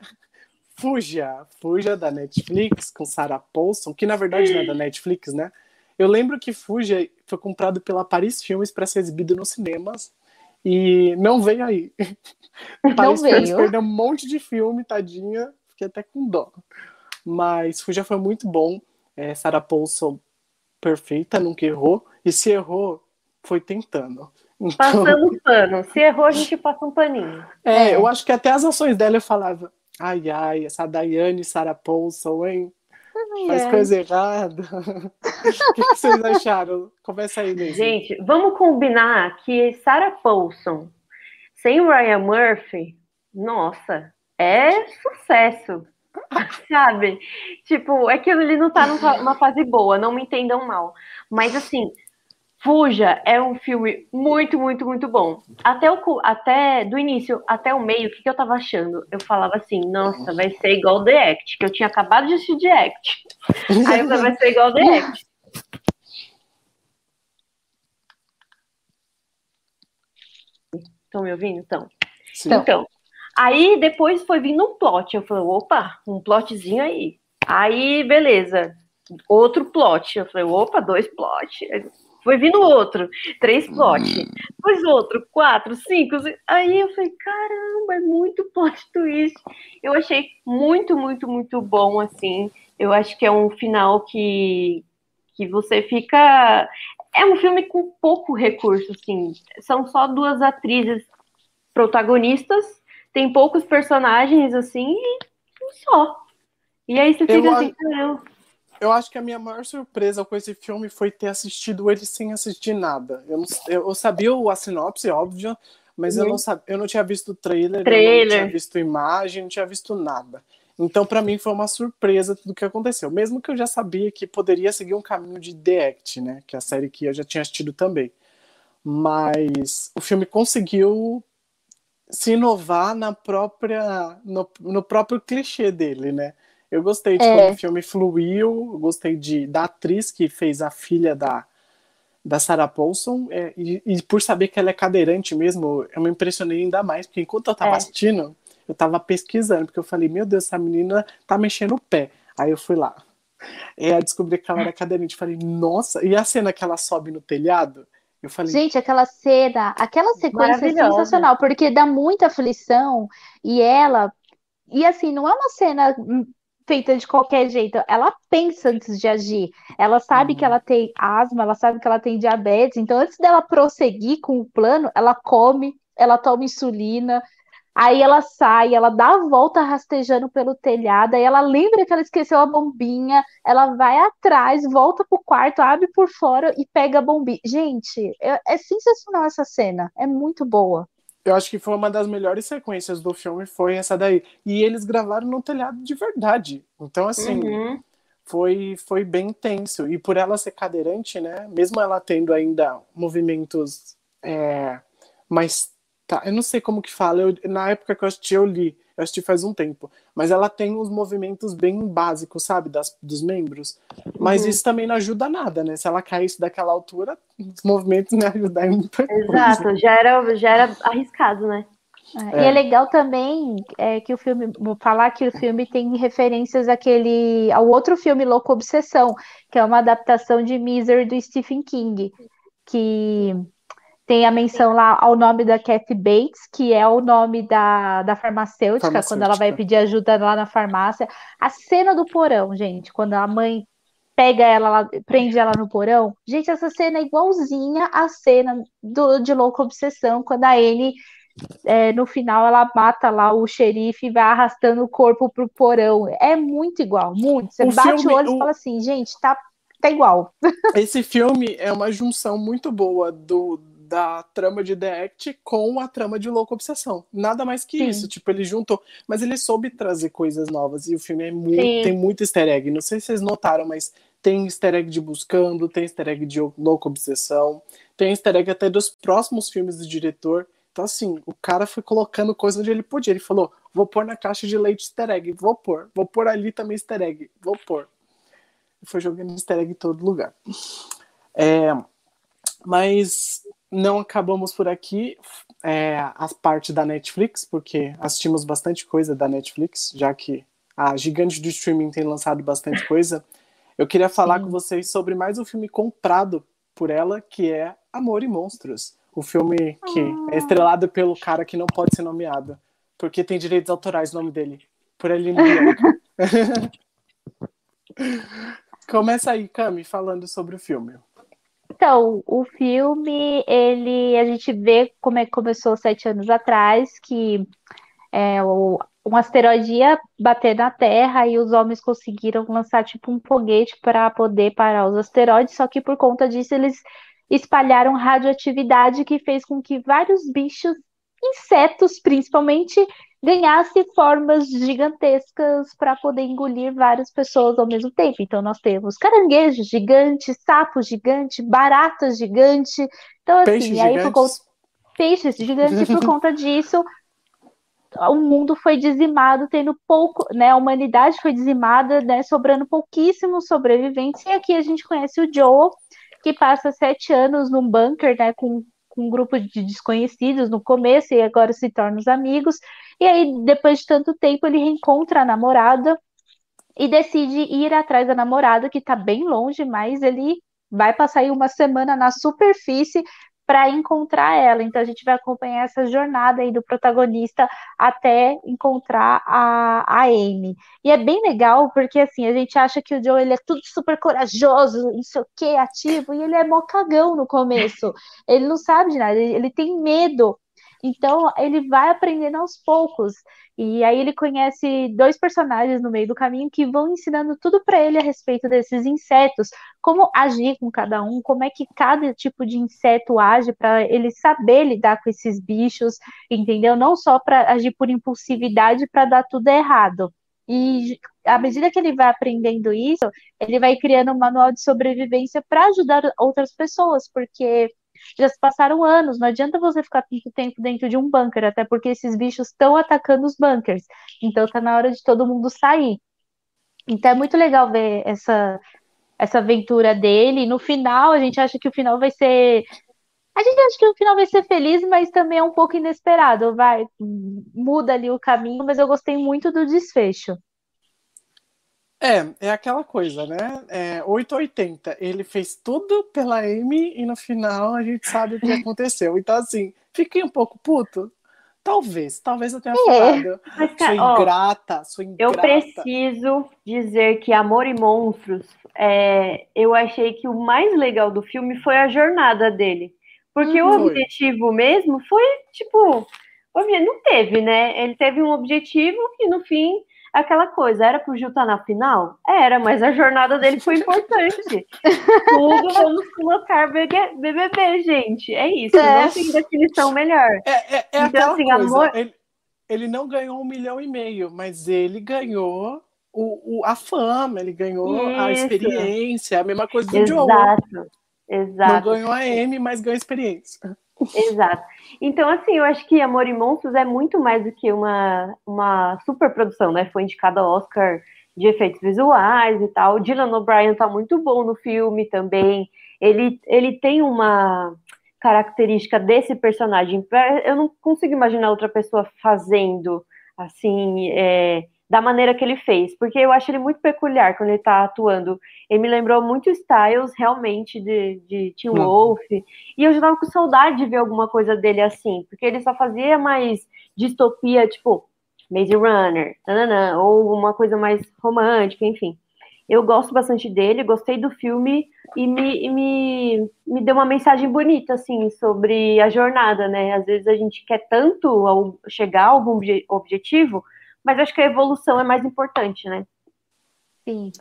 Fuja. Fuja da Netflix, com Sarah Paulson, que na verdade não é da Netflix, né? Eu lembro que Fuja foi comprado pela Paris Filmes para ser exibido nos cinemas e não veio aí. Não veio. Perdeu um monte de filme, tadinha. Fiquei até com dó. Mas já foi muito bom. É, Sarah Paulson perfeita, nunca errou. E se errou, foi tentando. Então... Passando pano. Se errou, a gente passa um paninho. É, é, eu acho que até as ações dela eu falava, ai, ai, essa Daiane Sarah Paulson, hein? Faz é. coisa errada. o que, que, vocês acharam? Começa aí, Lizzie. Gente, vamos combinar que Sarah Paulson sem Ryan Murphy, nossa, é sucesso. Sabe? Tipo, é que ele não tá numa fase boa, não me entendam mal. Mas assim, Fuja é um filme muito, muito, muito bom. Até, o, até do início até o meio, o que, que eu tava achando? Eu falava assim, nossa, vai ser igual The Act, que eu tinha acabado de assistir The Act. Aí eu falei, vai ser igual The Act. Estão me ouvindo? Então. Sim. Então, aí depois foi vindo um plot. Eu falei, opa, um plotzinho aí. Aí, beleza. Outro plot. Eu falei, opa, dois plots foi vindo outro, três plot, depois outro, quatro, cinco. Aí eu falei, caramba, é muito plot twist. Eu achei muito, muito, muito bom, assim. Eu acho que é um final que, que você fica. É um filme com pouco recurso, assim. São só duas atrizes protagonistas, tem poucos personagens, assim, e só. E aí você fica eu, assim, caramba eu acho que a minha maior surpresa com esse filme foi ter assistido ele sem assistir nada. Eu, não, eu sabia a sinopse, óbvio, mas uhum. eu, não sabia, eu não tinha visto o trailer, trailer. não tinha visto imagem, não tinha visto nada. Então, para mim, foi uma surpresa tudo o que aconteceu. Mesmo que eu já sabia que poderia seguir um caminho de The Act, né? Que é a série que eu já tinha assistido também. Mas o filme conseguiu se inovar na própria, no, no próprio clichê dele, né? Eu gostei de é. como o filme fluiu, eu gostei de, da atriz que fez a filha da, da Sarah Paulson, é, e, e, por saber que ela é cadeirante mesmo, eu me impressionei ainda mais, porque enquanto eu tava é. assistindo, eu tava pesquisando, porque eu falei, meu Deus, essa menina tá mexendo o pé. Aí eu fui lá. E aí descobri que ela era cadeirante. Falei, nossa, e a cena que ela sobe no telhado? Eu falei, Gente, aquela cena, aquela sequência é sensacional, porque dá muita aflição e ela. E assim, não é uma cena feita de qualquer jeito. Ela pensa antes de agir. Ela sabe uhum. que ela tem asma, ela sabe que ela tem diabetes. Então, antes dela prosseguir com o plano, ela come, ela toma insulina. Aí ela sai, ela dá a volta rastejando pelo telhado, aí ela lembra que ela esqueceu a bombinha, ela vai atrás, volta pro quarto, abre por fora e pega a bombinha. Gente, é, é sensacional essa cena, é muito boa. Eu acho que foi uma das melhores sequências do filme, foi essa daí. E eles gravaram no telhado de verdade. Então, assim, uhum. foi, foi bem tenso. E por ela ser cadeirante, né? Mesmo ela tendo ainda movimentos é, mais. Tá, eu não sei como que fala. Eu, na época que eu assisti, eu li eu assisti faz um tempo. Mas ela tem uns movimentos bem básicos, sabe, das, dos membros. Mas uhum. isso também não ajuda nada, né? Se ela caísse daquela altura, os movimentos não ajudar em muita Exato, já era, já era arriscado, né? É. E é legal também é, que o filme, vou falar que o filme tem referências àquele, ao outro filme Louco Obsessão, que é uma adaptação de Misery do Stephen King, que tem a menção lá ao nome da Kathy Bates, que é o nome da, da farmacêutica, farmacêutica, quando ela vai pedir ajuda lá na farmácia. A cena do porão, gente, quando a mãe pega ela, lá, prende ela no porão. Gente, essa cena é igualzinha à cena do, de Louca Obsessão, quando a Anne, é, no final, ela mata lá o xerife e vai arrastando o corpo pro porão. É muito igual, muito. Você o bate filme, o olho e fala assim, gente, tá, tá igual. Esse filme é uma junção muito boa do da trama de The Act com a trama de Louca Obsessão. Nada mais que Sim. isso. Tipo, ele juntou. Mas ele soube trazer coisas novas. E o filme é muito, tem muito easter egg. Não sei se vocês notaram, mas tem easter egg de Buscando, tem easter egg de Louca Obsessão, tem easter egg até dos próximos filmes do diretor. Então, assim, o cara foi colocando coisa onde ele podia. Ele falou: vou pôr na caixa de leite easter egg, vou pôr. Vou pôr ali também easter egg, vou pôr. Foi jogando easter egg em todo lugar. É, mas não acabamos por aqui é, as partes da Netflix, porque assistimos bastante coisa da Netflix, já que a gigante do streaming tem lançado bastante coisa. Eu queria falar Sim. com vocês sobre mais um filme comprado por ela, que é Amor e Monstros. O filme que ah. é estrelado pelo cara que não pode ser nomeado, porque tem direitos autorais no nome dele. Por Bianca. Começa aí, Cami, falando sobre o filme. Então, o filme, ele, a gente vê como é que começou sete anos atrás, que é, o, um asteroide ia bater na Terra e os homens conseguiram lançar tipo um foguete para poder parar os asteroides, só que por conta disso eles espalharam radioatividade que fez com que vários bichos, insetos principalmente, ganhassem formas gigantescas para poder engolir várias pessoas ao mesmo tempo. Então nós temos caranguejos gigantes, sapos gigantes, baratas gigantes. Então assim, Peixes aí gigantes. por conta peixes gigantes e por conta disso o mundo foi dizimado, tendo pouco, né? A humanidade foi dizimada, né? Sobrando pouquíssimos sobreviventes. E aqui a gente conhece o Joel, que passa sete anos num bunker, né? Com um grupo de desconhecidos no começo e agora se torna os amigos. E aí, depois de tanto tempo, ele reencontra a namorada e decide ir atrás da namorada, que tá bem longe, mas ele vai passar aí uma semana na superfície para encontrar ela. Então a gente vai acompanhar essa jornada aí do protagonista até encontrar a, a Amy. E é bem legal porque assim, a gente acha que o Joe ele é tudo super corajoso, não sei o que, ativo, e ele é mó cagão no começo. Ele não sabe de nada, ele, ele tem medo. Então ele vai aprendendo aos poucos. E aí ele conhece dois personagens no meio do caminho que vão ensinando tudo para ele a respeito desses insetos, como agir com cada um, como é que cada tipo de inseto age para ele saber lidar com esses bichos, entendeu? Não só para agir por impulsividade para dar tudo errado. E à medida que ele vai aprendendo isso, ele vai criando um manual de sobrevivência para ajudar outras pessoas, porque já se passaram anos, não adianta você ficar tanto tempo dentro de um bunker, até porque esses bichos estão atacando os bunkers. Então tá na hora de todo mundo sair. Então é muito legal ver essa, essa aventura dele. No final, a gente acha que o final vai ser. A gente acha que o final vai ser feliz, mas também é um pouco inesperado. Vai, muda ali o caminho, mas eu gostei muito do desfecho. É, é aquela coisa, né? É 880. Ele fez tudo pela Amy e no final a gente sabe o que aconteceu. Então, assim, fiquei um pouco puto. Talvez, talvez eu tenha falado. Mas, Sou cara, ó, ingrata, sou eu ingrata. preciso dizer que Amor e Monstros, é, eu achei que o mais legal do filme foi a jornada dele. Porque o Uhum. Foi. objetivo mesmo foi, tipo, não teve, né? Ele teve um objetivo e no fim, aquela coisa, era pro Gil estar na final? Era, mas a jornada dele foi importante. Tudo vamos colocar BBB, gente. É isso, É. não tem definição melhor. É, é, é Então, aquela assim, coisa. amor- Ele, ele não ganhou um milhão e meio, mas ele ganhou o, o- a fama, ele ganhou a Isso. experiência, a mesma coisa do Joe. Exato. Não Exato. ganhou a M, mas ganhou a experiência. Exato. Então, assim, eu acho que Amor e Monstros é muito mais do que uma, uma superprodução, né? Foi indicado ao Oscar de efeitos visuais e tal. Dylan O'Brien tá muito bom no filme também. Ele, ele tem uma característica desse personagem. Eu não consigo imaginar outra pessoa fazendo assim, é, da maneira que ele fez, porque eu acho ele muito peculiar quando ele tá atuando. Ele me lembrou muito Styles, realmente, de, de Tim Uhum. Wolf. E eu já tava com saudade de ver alguma coisa dele assim, porque ele só fazia mais distopia, tipo, Maze Runner, nananã, ou uma coisa mais romântica, enfim. Eu gosto bastante dele, gostei do filme e me, me, me deu uma mensagem bonita, assim, sobre a jornada, né? Às vezes a gente quer tanto ao- chegar a algum obje- objetivo, mas acho que a evolução é mais importante, né? Sim.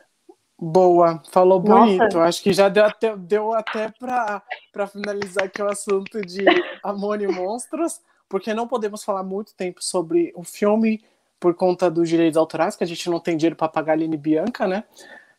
Boa, falou Nossa. bonito. Acho que já deu até, deu até para finalizar aqui o assunto de Amor e Monstros, porque não podemos falar muito tempo sobre o filme por conta dos direitos autorais, que a gente não tem dinheiro para pagar a Aline Bianca, né?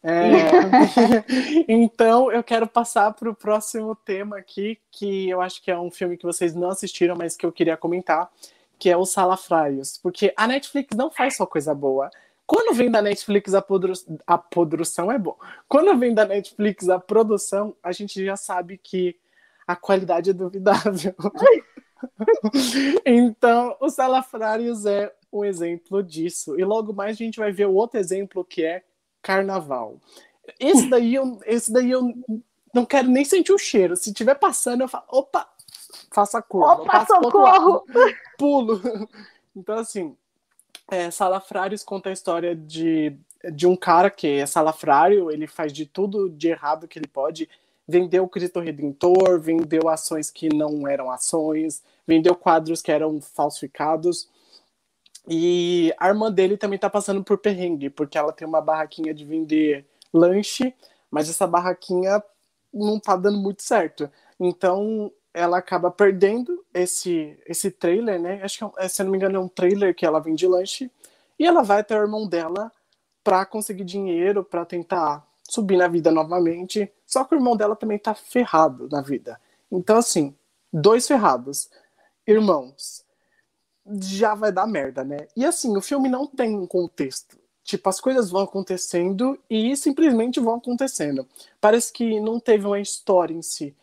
É, então eu quero passar para o próximo tema aqui, que eu acho que é um filme que vocês não assistiram, mas que eu queria comentar, que é o Salafrários, porque a Netflix não faz só coisa boa. Quando vem da Netflix a, podru... a produção é bom. Quando vem da Netflix a produção, a gente já sabe que a qualidade é duvidável. então, o Salafrários é um exemplo disso. E logo mais a gente vai ver o outro exemplo que é Carnaval. Esse daí eu, esse daí eu não quero nem sentir o cheiro. Se estiver passando, eu falo, opa, faça curva. Opa, socorro! pulo. Então, assim, é, Salafrários conta a história de, de um cara que é salafrário, ele faz de tudo de errado que ele pode. vendeu o Cristo Redentor, vendeu ações que não eram ações, vendeu quadros que eram falsificados. E a irmã dele também tá passando por perrengue, porque ela tem uma barraquinha de vender lanche, mas essa barraquinha não tá dando muito certo. Então ela acaba perdendo esse esse trailer, né? Acho que, é se eu não me engano, é um trailer que ela vende lanche. E ela vai até o irmão dela para conseguir dinheiro, para tentar subir na vida novamente. Só que o irmão dela também tá ferrado na vida. Então, assim, dois ferrados. Irmãos, já vai dar merda, né? E assim, o filme não tem um contexto. Tipo, as coisas vão acontecendo e simplesmente vão acontecendo. Parece que não teve uma história em si.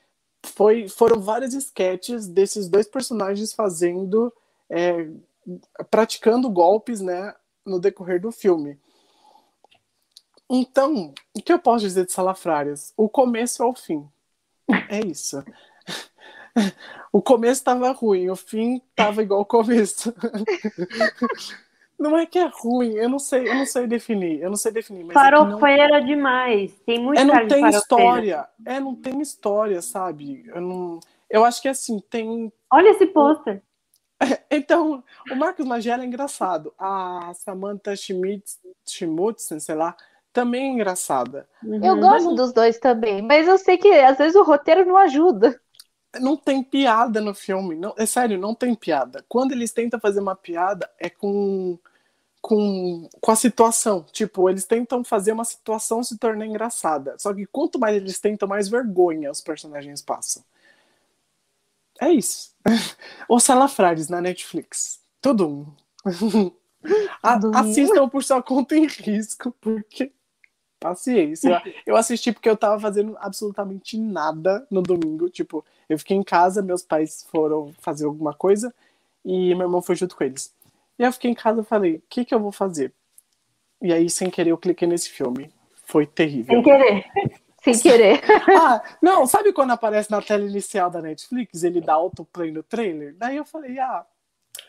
Foi, foram vários sketches desses dois personagens fazendo, é, praticando golpes, né, no decorrer do filme. Então, o que eu posso dizer de Salafrárias? O começo ao fim. É isso. O começo estava ruim, o fim estava igual o começo. Não é que é ruim, eu não sei, eu não sei definir, eu não sei definir. Mas farofeira é não... demais, tem muito É, não tem história, é, não tem história, sabe? Eu, não... eu acho que assim, tem... Olha esse pôster. Então, o Marcos Magela é engraçado, a Samantha Schmitz, Schmutzen, sei lá, também é engraçada. Uhum. Eu gosto não... dos dois também, mas eu sei que às vezes o roteiro não ajuda. Não tem piada no filme. Não, é sério, não tem piada. Quando eles tentam fazer uma piada, é com, com, com a situação. Tipo, eles tentam fazer uma situação se tornar engraçada. Só que quanto mais eles tentam, mais vergonha os personagens passam. É isso. Os Salafrares na Netflix. Tudo um. Assistam por sua conta em risco, porque Paciência. Eu assisti porque eu tava fazendo absolutamente nada no domingo. Tipo, eu fiquei em casa, meus pais foram fazer alguma coisa e meu irmão foi junto com eles. E eu fiquei em casa e falei, o que que eu vou fazer? E aí, sem querer, eu cliquei nesse filme. Foi terrível. Sem querer. Sem querer. ah, não, sabe quando aparece na tela inicial da Netflix, ele dá autoplay no trailer? Daí eu falei, ah.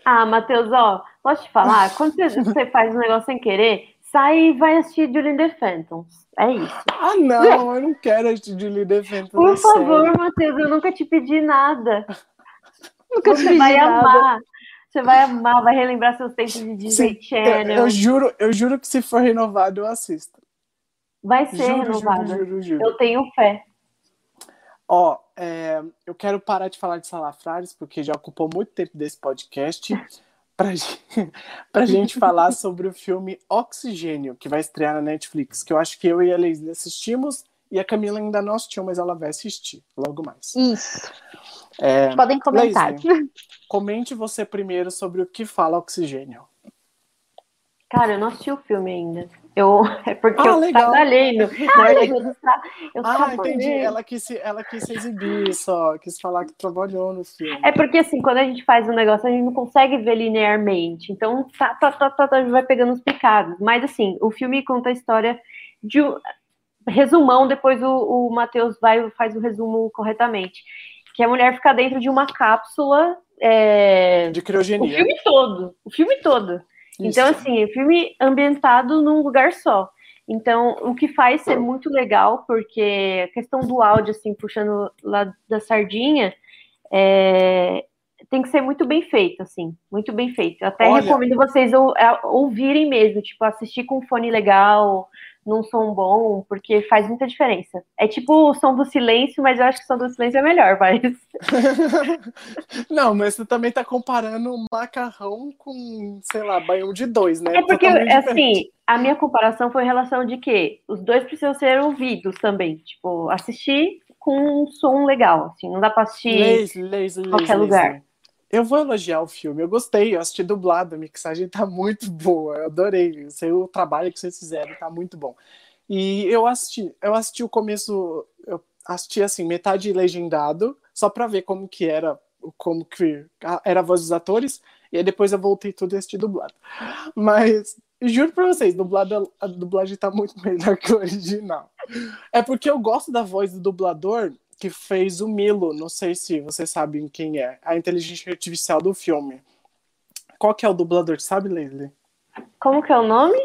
Ah, Matheus, ó, posso te falar? Quando você faz um negócio sem querer, sai e vai assistir Julie the Phantoms. É isso. Ah, não, eu não quero assistir Julie the Phantoms. Por favor, Matheus, eu nunca te pedi nada. nunca Você te vai nada. amar. Você vai amar, vai relembrar seus tempos de Disney Channel. Eu, eu, juro, eu juro que se for renovado, eu assisto. Vai ser juro, renovado. Juro, juro, juro, Eu tenho fé. Ó, é, eu quero parar de falar de salafrares, porque já ocupou muito tempo desse podcast para gente falar sobre o filme Oxigênio, que vai estrear na Netflix, que eu acho que eu e a Leslie assistimos e a Camila ainda não assistiu, mas ela vai assistir logo mais. Isso. É, Podem comentar. Comente você primeiro sobre o que fala Oxigênio. Cara, eu não assisti o filme ainda. Eu, é porque ah, eu legal. trabalhei no. eu, ah, entendi. Ela quis, ela quis se exibir só, quis falar que trabalhou no filme. É porque, assim, quando a gente faz um negócio, a gente não consegue ver linearmente. Então, tá, tá, tá, tá, tá vai pegando os picados. Mas, assim, o filme conta a história de um. Resumão, depois o, o Matheus vai faz o resumo corretamente. Que a mulher fica dentro de uma cápsula. É... De criogenia. O filme todo. O filme todo. Então, assim, filme ambientado num lugar só. Então, o que faz ser muito legal, porque a questão do áudio, assim, puxando lá da sardinha, é... tem que ser muito bem feito, assim, muito bem feito. Eu até Olha... recomendo vocês ou, é, ouvirem mesmo, tipo, assistir com fone legal, num som bom, porque faz muita diferença. É tipo o som do silêncio, mas eu acho que o som do silêncio é melhor, mas. Não, mas você também tá comparando macarrão com, sei lá, banho de dois, né? É porque, assim, a minha comparação foi em relação de que os dois precisam ser ouvidos também. Tipo, assistir com um som legal, assim, não dá pra assistir em qualquer lugar. Eu vou elogiar o filme, eu gostei, eu assisti dublado, a mixagem tá muito boa, eu adorei. O trabalho que vocês fizeram tá muito bom. E eu assisti, eu assisti o começo, eu assisti assim, metade legendado, só para ver como que era, como que era a voz dos atores, e aí depois eu voltei tudo e assisti dublado. Mas juro pra vocês, dublado, a dublagem tá muito melhor que o original. É porque eu gosto da voz do dublador, que fez o Milo, não sei se vocês sabem quem é, a inteligência artificial do filme. Qual que é o dublador, sabe, Leslie? Como que é o nome?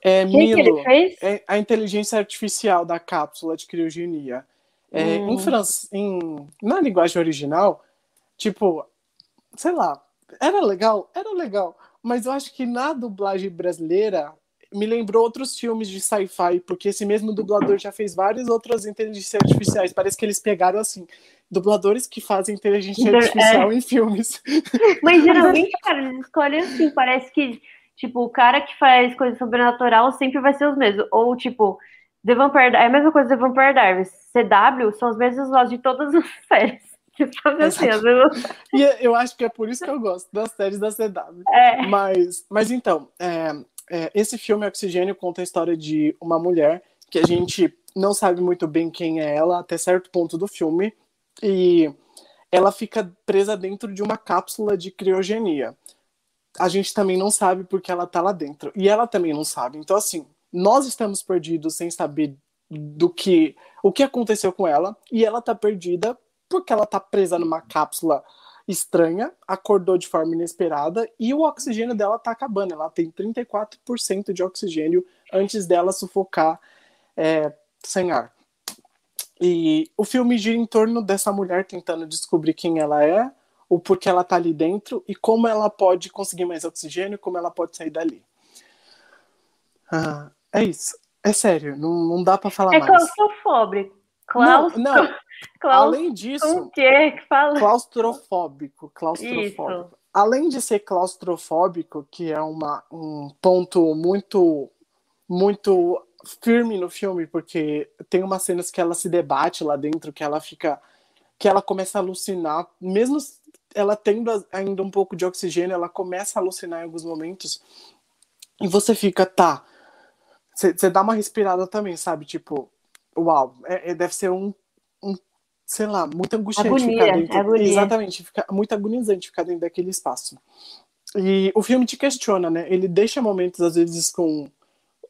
É quem Milo, que ele fez? É a inteligência artificial da cápsula de criogenia. É, Hum. em, fran... em na linguagem original, tipo, sei lá, era legal, era legal, mas eu acho que na dublagem brasileira me lembrou outros filmes de sci-fi, porque esse mesmo dublador já fez várias outras inteligências artificiais. Parece que eles pegaram assim, dubladores que fazem inteligência Inter- artificial em filmes. Mas geralmente, cara, eles escolhem assim, parece que, tipo, o cara que faz coisa sobrenatural sempre vai ser os mesmos. Ou, tipo, The Vampire, é a mesma coisa The Vampire Diaries. CW são os mesmos vozes de todas as séries. Fazem assim. E eu acho que é por isso que eu gosto das séries da CW. É. Mas, mas então, é, é, esse filme Oxigênio conta a história de uma mulher que a gente não sabe muito bem quem é ela até certo ponto do filme e ela fica presa dentro de uma cápsula de criogenia. A gente também não sabe porque ela tá lá dentro e ela também não sabe. Então assim, nós estamos perdidos sem saber do que o que aconteceu com ela e ela tá perdida porque ela tá presa numa cápsula estranha, acordou de forma inesperada e o oxigênio dela tá acabando. Ela tem 34% de oxigênio antes dela sufocar é, sem ar. E o filme gira em torno dessa mulher tentando descobrir quem ela é, o porquê ela tá ali dentro e como ela pode conseguir mais oxigênio, como ela pode sair dali. Ah, é isso. É sério, não, não dá pra falar É mais. claustrofóbico. Klaus... Não, não. Além disso, O que que fala? claustrofóbico, claustrofóbico. Isso. Além de ser claustrofóbico, que é uma, um ponto muito muito firme no filme, porque tem umas cenas que ela se debate lá dentro, que ela fica que ela começa a alucinar, mesmo ela tendo ainda um pouco de oxigênio, ela começa a alucinar em alguns momentos. E você fica, tá. Você dá uma respirada também, sabe? Tipo, uau, é, é- deve ser um, um, sei lá, muito angustiante Agonia, ficar dentro. agonia. Exatamente, fica muito agonizante ficar dentro daquele espaço. E o filme te questiona, né? Ele deixa momentos, às vezes, com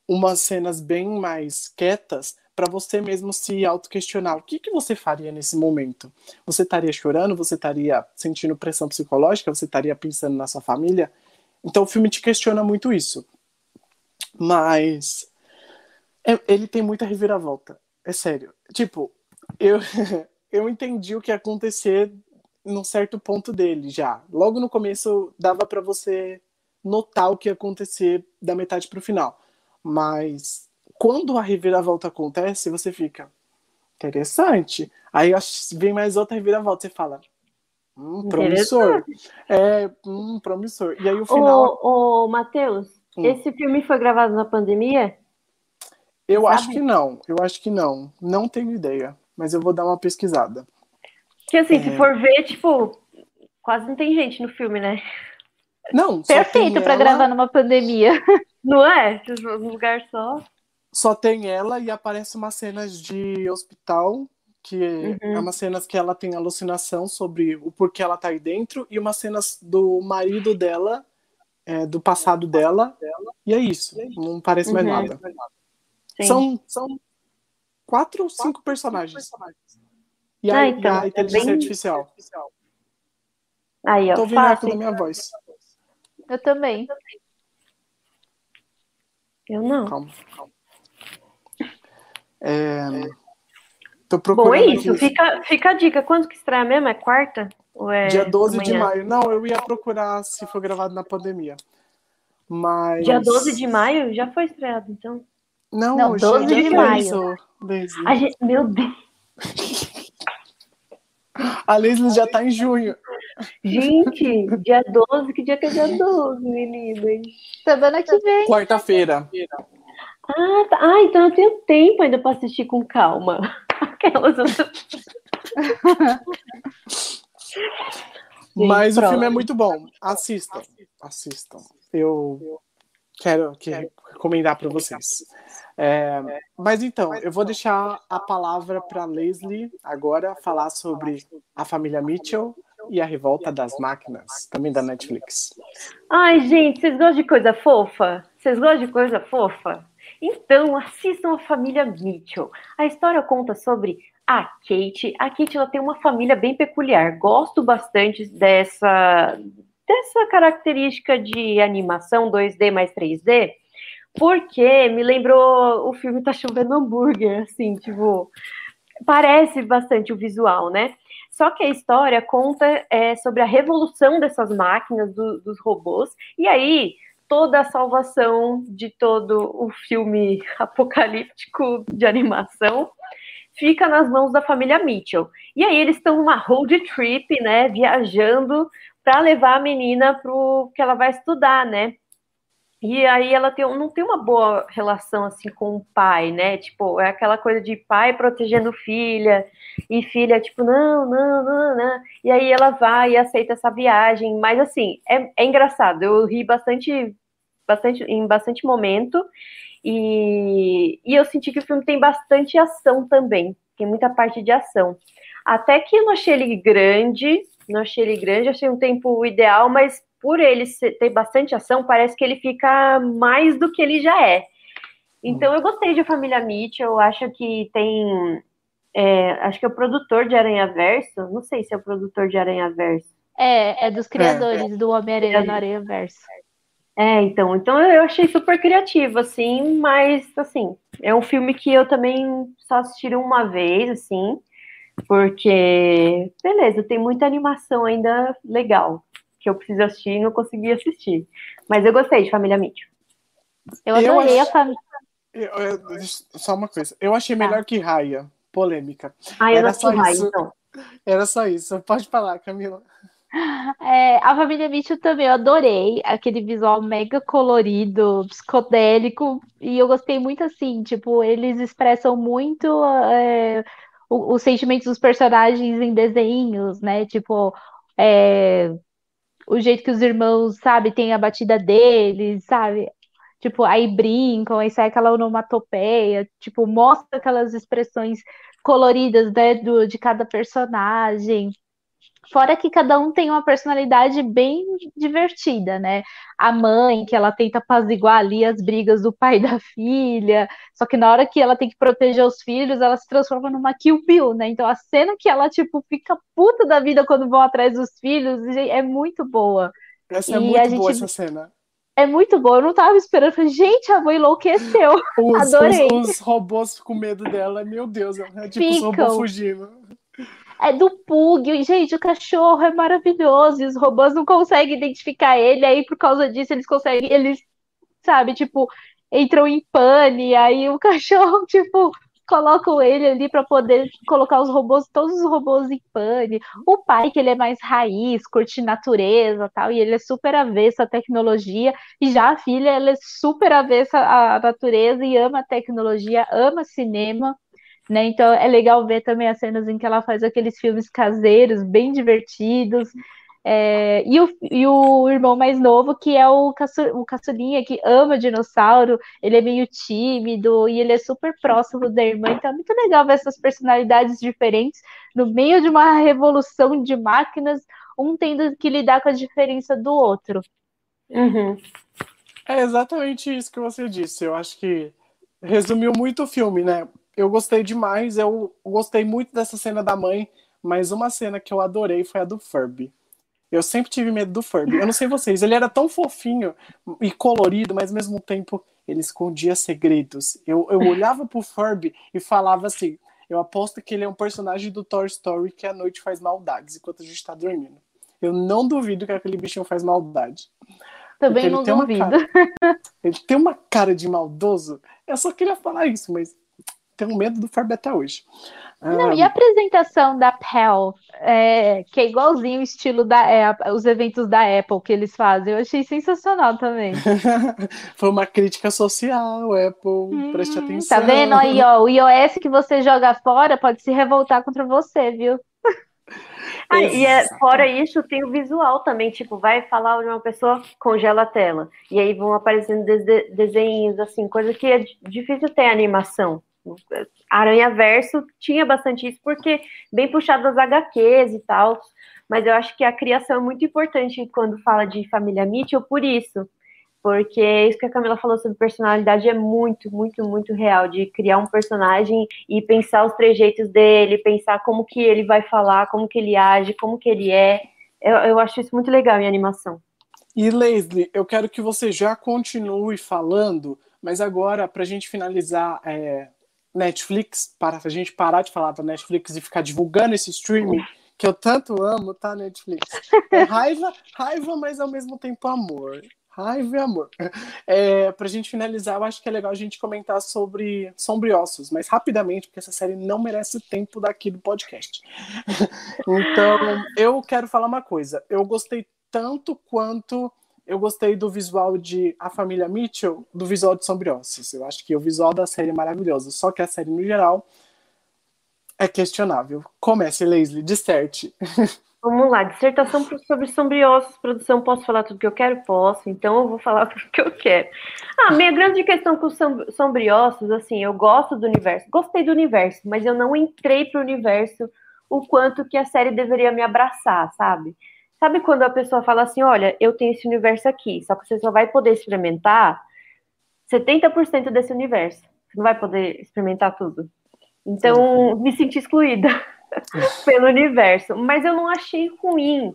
umas cenas bem mais quietas para você mesmo se auto-questionar. O que, que você faria nesse momento? Você estaria chorando? Você estaria sentindo pressão psicológica? Você estaria pensando na sua família? Então o filme te questiona muito isso. Mas é- ele tem muita reviravolta. É sério. Tipo, eu, eu entendi o que ia acontecer num certo ponto dele já. Logo no começo dava para você notar o que ia acontecer da metade pro final. Mas quando a reviravolta acontece, você fica interessante. Aí vem mais outra reviravolta, você fala, hum, promissor. É, hum, promissor. E aí o final, Ô, ô Matheus, Hum. esse filme foi gravado na pandemia? eu sabe? acho que não. Eu acho que não. Não tenho ideia. Mas eu vou dar uma pesquisada. Porque assim, É. se for ver, tipo, quase não tem gente no filme, né? Não, Perfeito pra ela- gravar numa pandemia. Não é? Num lugar só. Só tem ela e aparece umas cenas de hospital, que Uhum. é umas cenas que ela tem alucinação sobre o porquê ela tá aí dentro, e umas cenas do marido dela, é, do passado dela, e é isso. Não parece mais Uhum. nada. Sim. São, são quatro ou cinco personagens. E a, Ah, e então, a é inteligência bem- artificial. Aí, ó, Tô ouvindo fácil. da minha voz. Eu também. Eu não. Calma, calma. É, tô Bom, procurando é isso. aqui. Fica, fica a dica. Quando que estreia mesmo? É quarta? Ou é Dia 12 de amanhã? maio. Não, eu ia procurar se for gravado na pandemia. Mas. Dia 12 de maio? Já foi estreado, então. Não, Não, hoje é 12 dia de 15, maio. gente... Meu Deus. A Leslie já tá em junho. Gente, dia 12, que dia que é dia 12, meninas? Semana que vem. Quarta-feira. Ah, tá. ah, então eu tenho tempo ainda pra assistir com calma. Aquelas. Mas o pronto. filme é muito bom. Assistam. Assistam. Eu quero que recomendar para vocês. É, mas então, eu vou deixar a palavra para Leslie agora falar sobre a família Mitchell e a revolta das máquinas, também da Netflix. Ai, gente, vocês gostam de coisa fofa? Vocês gostam de coisa fofa? Então, assistam a família Mitchell. A história conta sobre a Kate. A Kate ela tem uma família bem peculiar. Gosto bastante dessa, dessa característica de animação 2D mais 3D, porque me lembrou o filme Tá Chovendo Hambúrguer, assim, tipo. parece bastante o visual, né? Só que a história conta é, sobre a revolução dessas máquinas, do, dos robôs, e aí toda a salvação de todo o filme apocalíptico de animação fica nas mãos da família Mitchell. E aí eles estão numa road trip, né, viajando para levar a menina para o que ela vai estudar, né? E aí ela tem, não tem uma boa relação assim com o pai, né? Tipo, é aquela coisa de pai protegendo filha e filha tipo não, não, não, não. E aí ela vai e aceita essa viagem, mas assim é, é engraçado. Eu ri bastante, bastante em bastante momento e, e eu senti que o filme tem bastante ação também, tem muita parte de ação. Até que eu não achei ele grande, não achei ele grande, achei um tempo ideal, mas por ele ter bastante ação, parece que ele fica mais do que ele já é. Então eu gostei de Família Mitchell, acho que tem. É, acho que é o produtor de Aranha Verso. Não sei se é o produtor de Aranha Verso. É, é dos criadores é. do Homem-Aranha no Aranha Verso. É, então, então eu achei super criativo, assim, mas assim, é um filme que eu também só assisti uma vez, assim, porque, beleza, tem muita animação ainda legal que eu preciso assistir e não consegui assistir. Mas eu gostei de Família Mitchell. Eu adorei eu a família. Só uma coisa. Eu achei tá. melhor que Raya. Polêmica. Ah, eu Era não só Raya, isso. então. Era só isso. Pode falar, Camila. É, a família Mitchell também, eu adorei aquele visual mega colorido, psicodélico, e eu gostei muito assim, tipo, eles expressam muito é, os sentimentos dos personagens em desenhos, né? Tipo, é, o jeito que os irmãos, sabe, tem a batida deles, sabe? Tipo, aí brincam, aí sai aquela onomatopeia, tipo, mostra aquelas expressões coloridas, né, do, de cada personagem. Fora que cada um tem uma personalidade bem divertida, né? A mãe, que ela tenta apaziguar ali as brigas do pai e da filha, só que na hora que ela tem que proteger os filhos, ela se transforma numa Kill Bill, né? Então a cena que ela, tipo, fica puta da vida quando vão atrás dos filhos é muito boa. Essa é muito boa, essa cena. É muito boa, eu não tava esperando. Falei, gente, a mãe enlouqueceu. Os, Adorei. Os, os, robôs com medo dela, meu Deus, é tipo Ficam. os robôs fugindo é do Pug. Gente, o cachorro é maravilhoso e os robôs não conseguem identificar ele. Aí, por causa disso, eles conseguem, eles, sabe, tipo, entram em pane. Aí o cachorro, tipo, colocam ele ali para poder colocar os robôs, todos os robôs em pane. O pai, que ele é mais raiz, curte natureza tal, e ele é super avesso à tecnologia. E já a filha, ela é super avessa à natureza e ama a tecnologia, ama cinema. Né? Então é legal ver também as cenas em que ela faz aqueles filmes caseiros, bem divertidos. É, e, o, e o irmão mais novo, que é o, caçu, o caçulinha, que ama dinossauro, ele é meio tímido e ele é super próximo da irmã, então é muito legal ver essas personalidades diferentes no meio de uma revolução de máquinas, um tendo que lidar com a diferença do outro. Uhum. É exatamente isso que você disse. Eu acho que resumiu muito o filme, né? Eu gostei demais. Eu gostei muito dessa cena da mãe, mas uma cena que eu adorei foi a do Furby. Eu sempre tive medo do Furby. Eu não sei vocês, ele era tão fofinho e colorido, mas ao mesmo tempo ele escondia segredos. Eu, eu olhava pro Furby e falava assim: eu aposto que ele é um personagem do Toy Story que à noite faz maldades enquanto a gente tá dormindo. Eu não duvido que aquele bichinho faz maldade. Também não duvido. Cara, ele tem uma cara de maldoso. Eu só queria falar isso, mas tenho medo do Furby até hoje. Não, e a apresentação da Pell, é, que é igualzinho o estilo da é, os eventos da Apple que eles fazem, eu achei sensacional também. Foi uma crítica social, Apple, hum, preste atenção. Tá vendo aí, ó, o iOS que você joga fora pode se revoltar contra você, viu? Ah, e é, fora isso, tem o visual também, tipo, vai falar de uma pessoa, congela a tela. E aí vão aparecendo desenhos, assim, coisa que é difícil ter animação. Aranha Verso tinha bastante isso, porque bem puxado das HQs e tal, mas eu acho que a criação é muito importante quando fala de família Mitchell por isso, porque isso que a Camila falou sobre personalidade é muito, muito, muito real, de criar um personagem e pensar os trejeitos dele, pensar como que ele vai falar, como que ele age, como que ele é, eu, eu acho isso muito legal em animação. E Leslie, eu quero que você já continue falando, mas agora, para a gente finalizar é, Netflix, para a gente parar de falar da Netflix e ficar divulgando esse streaming que eu tanto amo, tá, Netflix? É raiva, raiva, mas ao mesmo tempo amor. Raiva e amor. É, pra gente finalizar, eu acho que é legal a gente comentar sobre Sombriossos, mas rapidamente, porque essa série não merece o tempo daqui do podcast. então, eu quero falar uma coisa. Eu gostei tanto quanto eu gostei do visual de A Família Mitchell, do visual de Sombriossos. Eu acho que o visual da série é maravilhoso, só que a série, no geral, é questionável. Comece, Leslie, disserte. Vamos lá, dissertação sobre sombriossos, produção, posso falar tudo que eu quero? Posso, então eu vou falar tudo que eu quero. Ah, minha grande questão com sombriossos, assim, eu gosto do universo, gostei do universo, mas eu não entrei pro universo o quanto que a série deveria me abraçar, sabe? Sabe quando a pessoa fala assim, olha, eu tenho esse universo aqui, só que você só vai poder experimentar 70% desse universo. Você não vai poder experimentar tudo. Então, me senti excluída pelo universo, mas eu não achei ruim.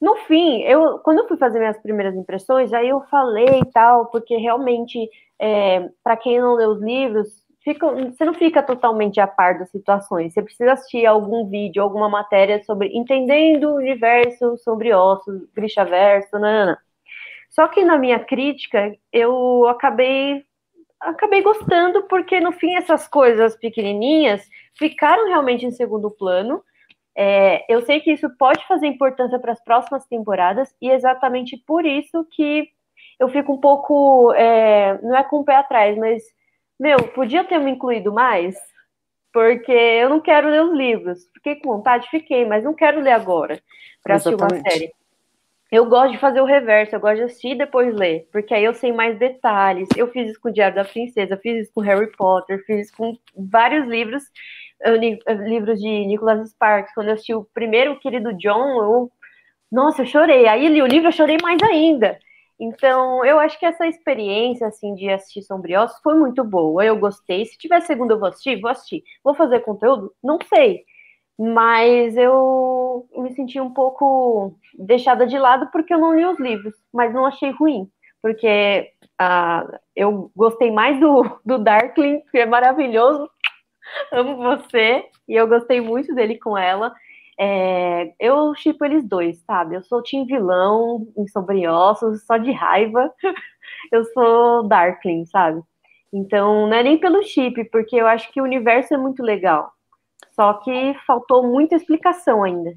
No fim, eu quando eu fui fazer minhas primeiras impressões, aí eu falei e tal, porque realmente, é, para quem não lê os livros, fica, você não fica totalmente a par das situações. Você precisa assistir algum vídeo, alguma matéria sobre entendendo o universo sobre ossos, Grisha Verso, nanana. Só que na minha crítica, eu acabei acabei gostando, porque no fim essas coisas pequenininhas ficaram realmente em segundo plano. É, eu sei que isso pode fazer importância para as próximas temporadas, e é exatamente por isso que eu fico um pouco. É, não é com o pé atrás, mas, meu, podia ter me incluído mais? Porque eu não quero ler os livros. Fiquei com vontade, fiquei, mas não quero ler agora para assistir uma série. Eu gosto de fazer o reverso, eu gosto de assistir e depois ler, porque aí eu sei mais detalhes. Eu fiz isso com o Diário da Princesa, fiz isso com Harry Potter, fiz isso com vários livros, livros de Nicholas Sparks. Quando eu assisti o primeiro Querido John, eu, nossa, eu chorei. Aí li o livro, eu chorei mais ainda. Então, eu acho que essa experiência, assim, de assistir Sombriossos foi muito boa. Eu gostei. Se tiver segunda, eu vou assistir? Vou assistir. Vou fazer conteúdo? Não sei mas eu me senti um pouco deixada de lado porque eu não li os livros, mas não achei ruim, porque uh, eu gostei mais do, do Darkling, que é maravilhoso, amo você, e eu gostei muito dele com ela. É, eu chipo eles dois, sabe? Eu sou Tim Vilão em Sombriossos, só de raiva. eu sou Darkling, sabe? Então, não é nem pelo chip, porque eu acho que o universo é muito legal. Só que faltou muita explicação ainda.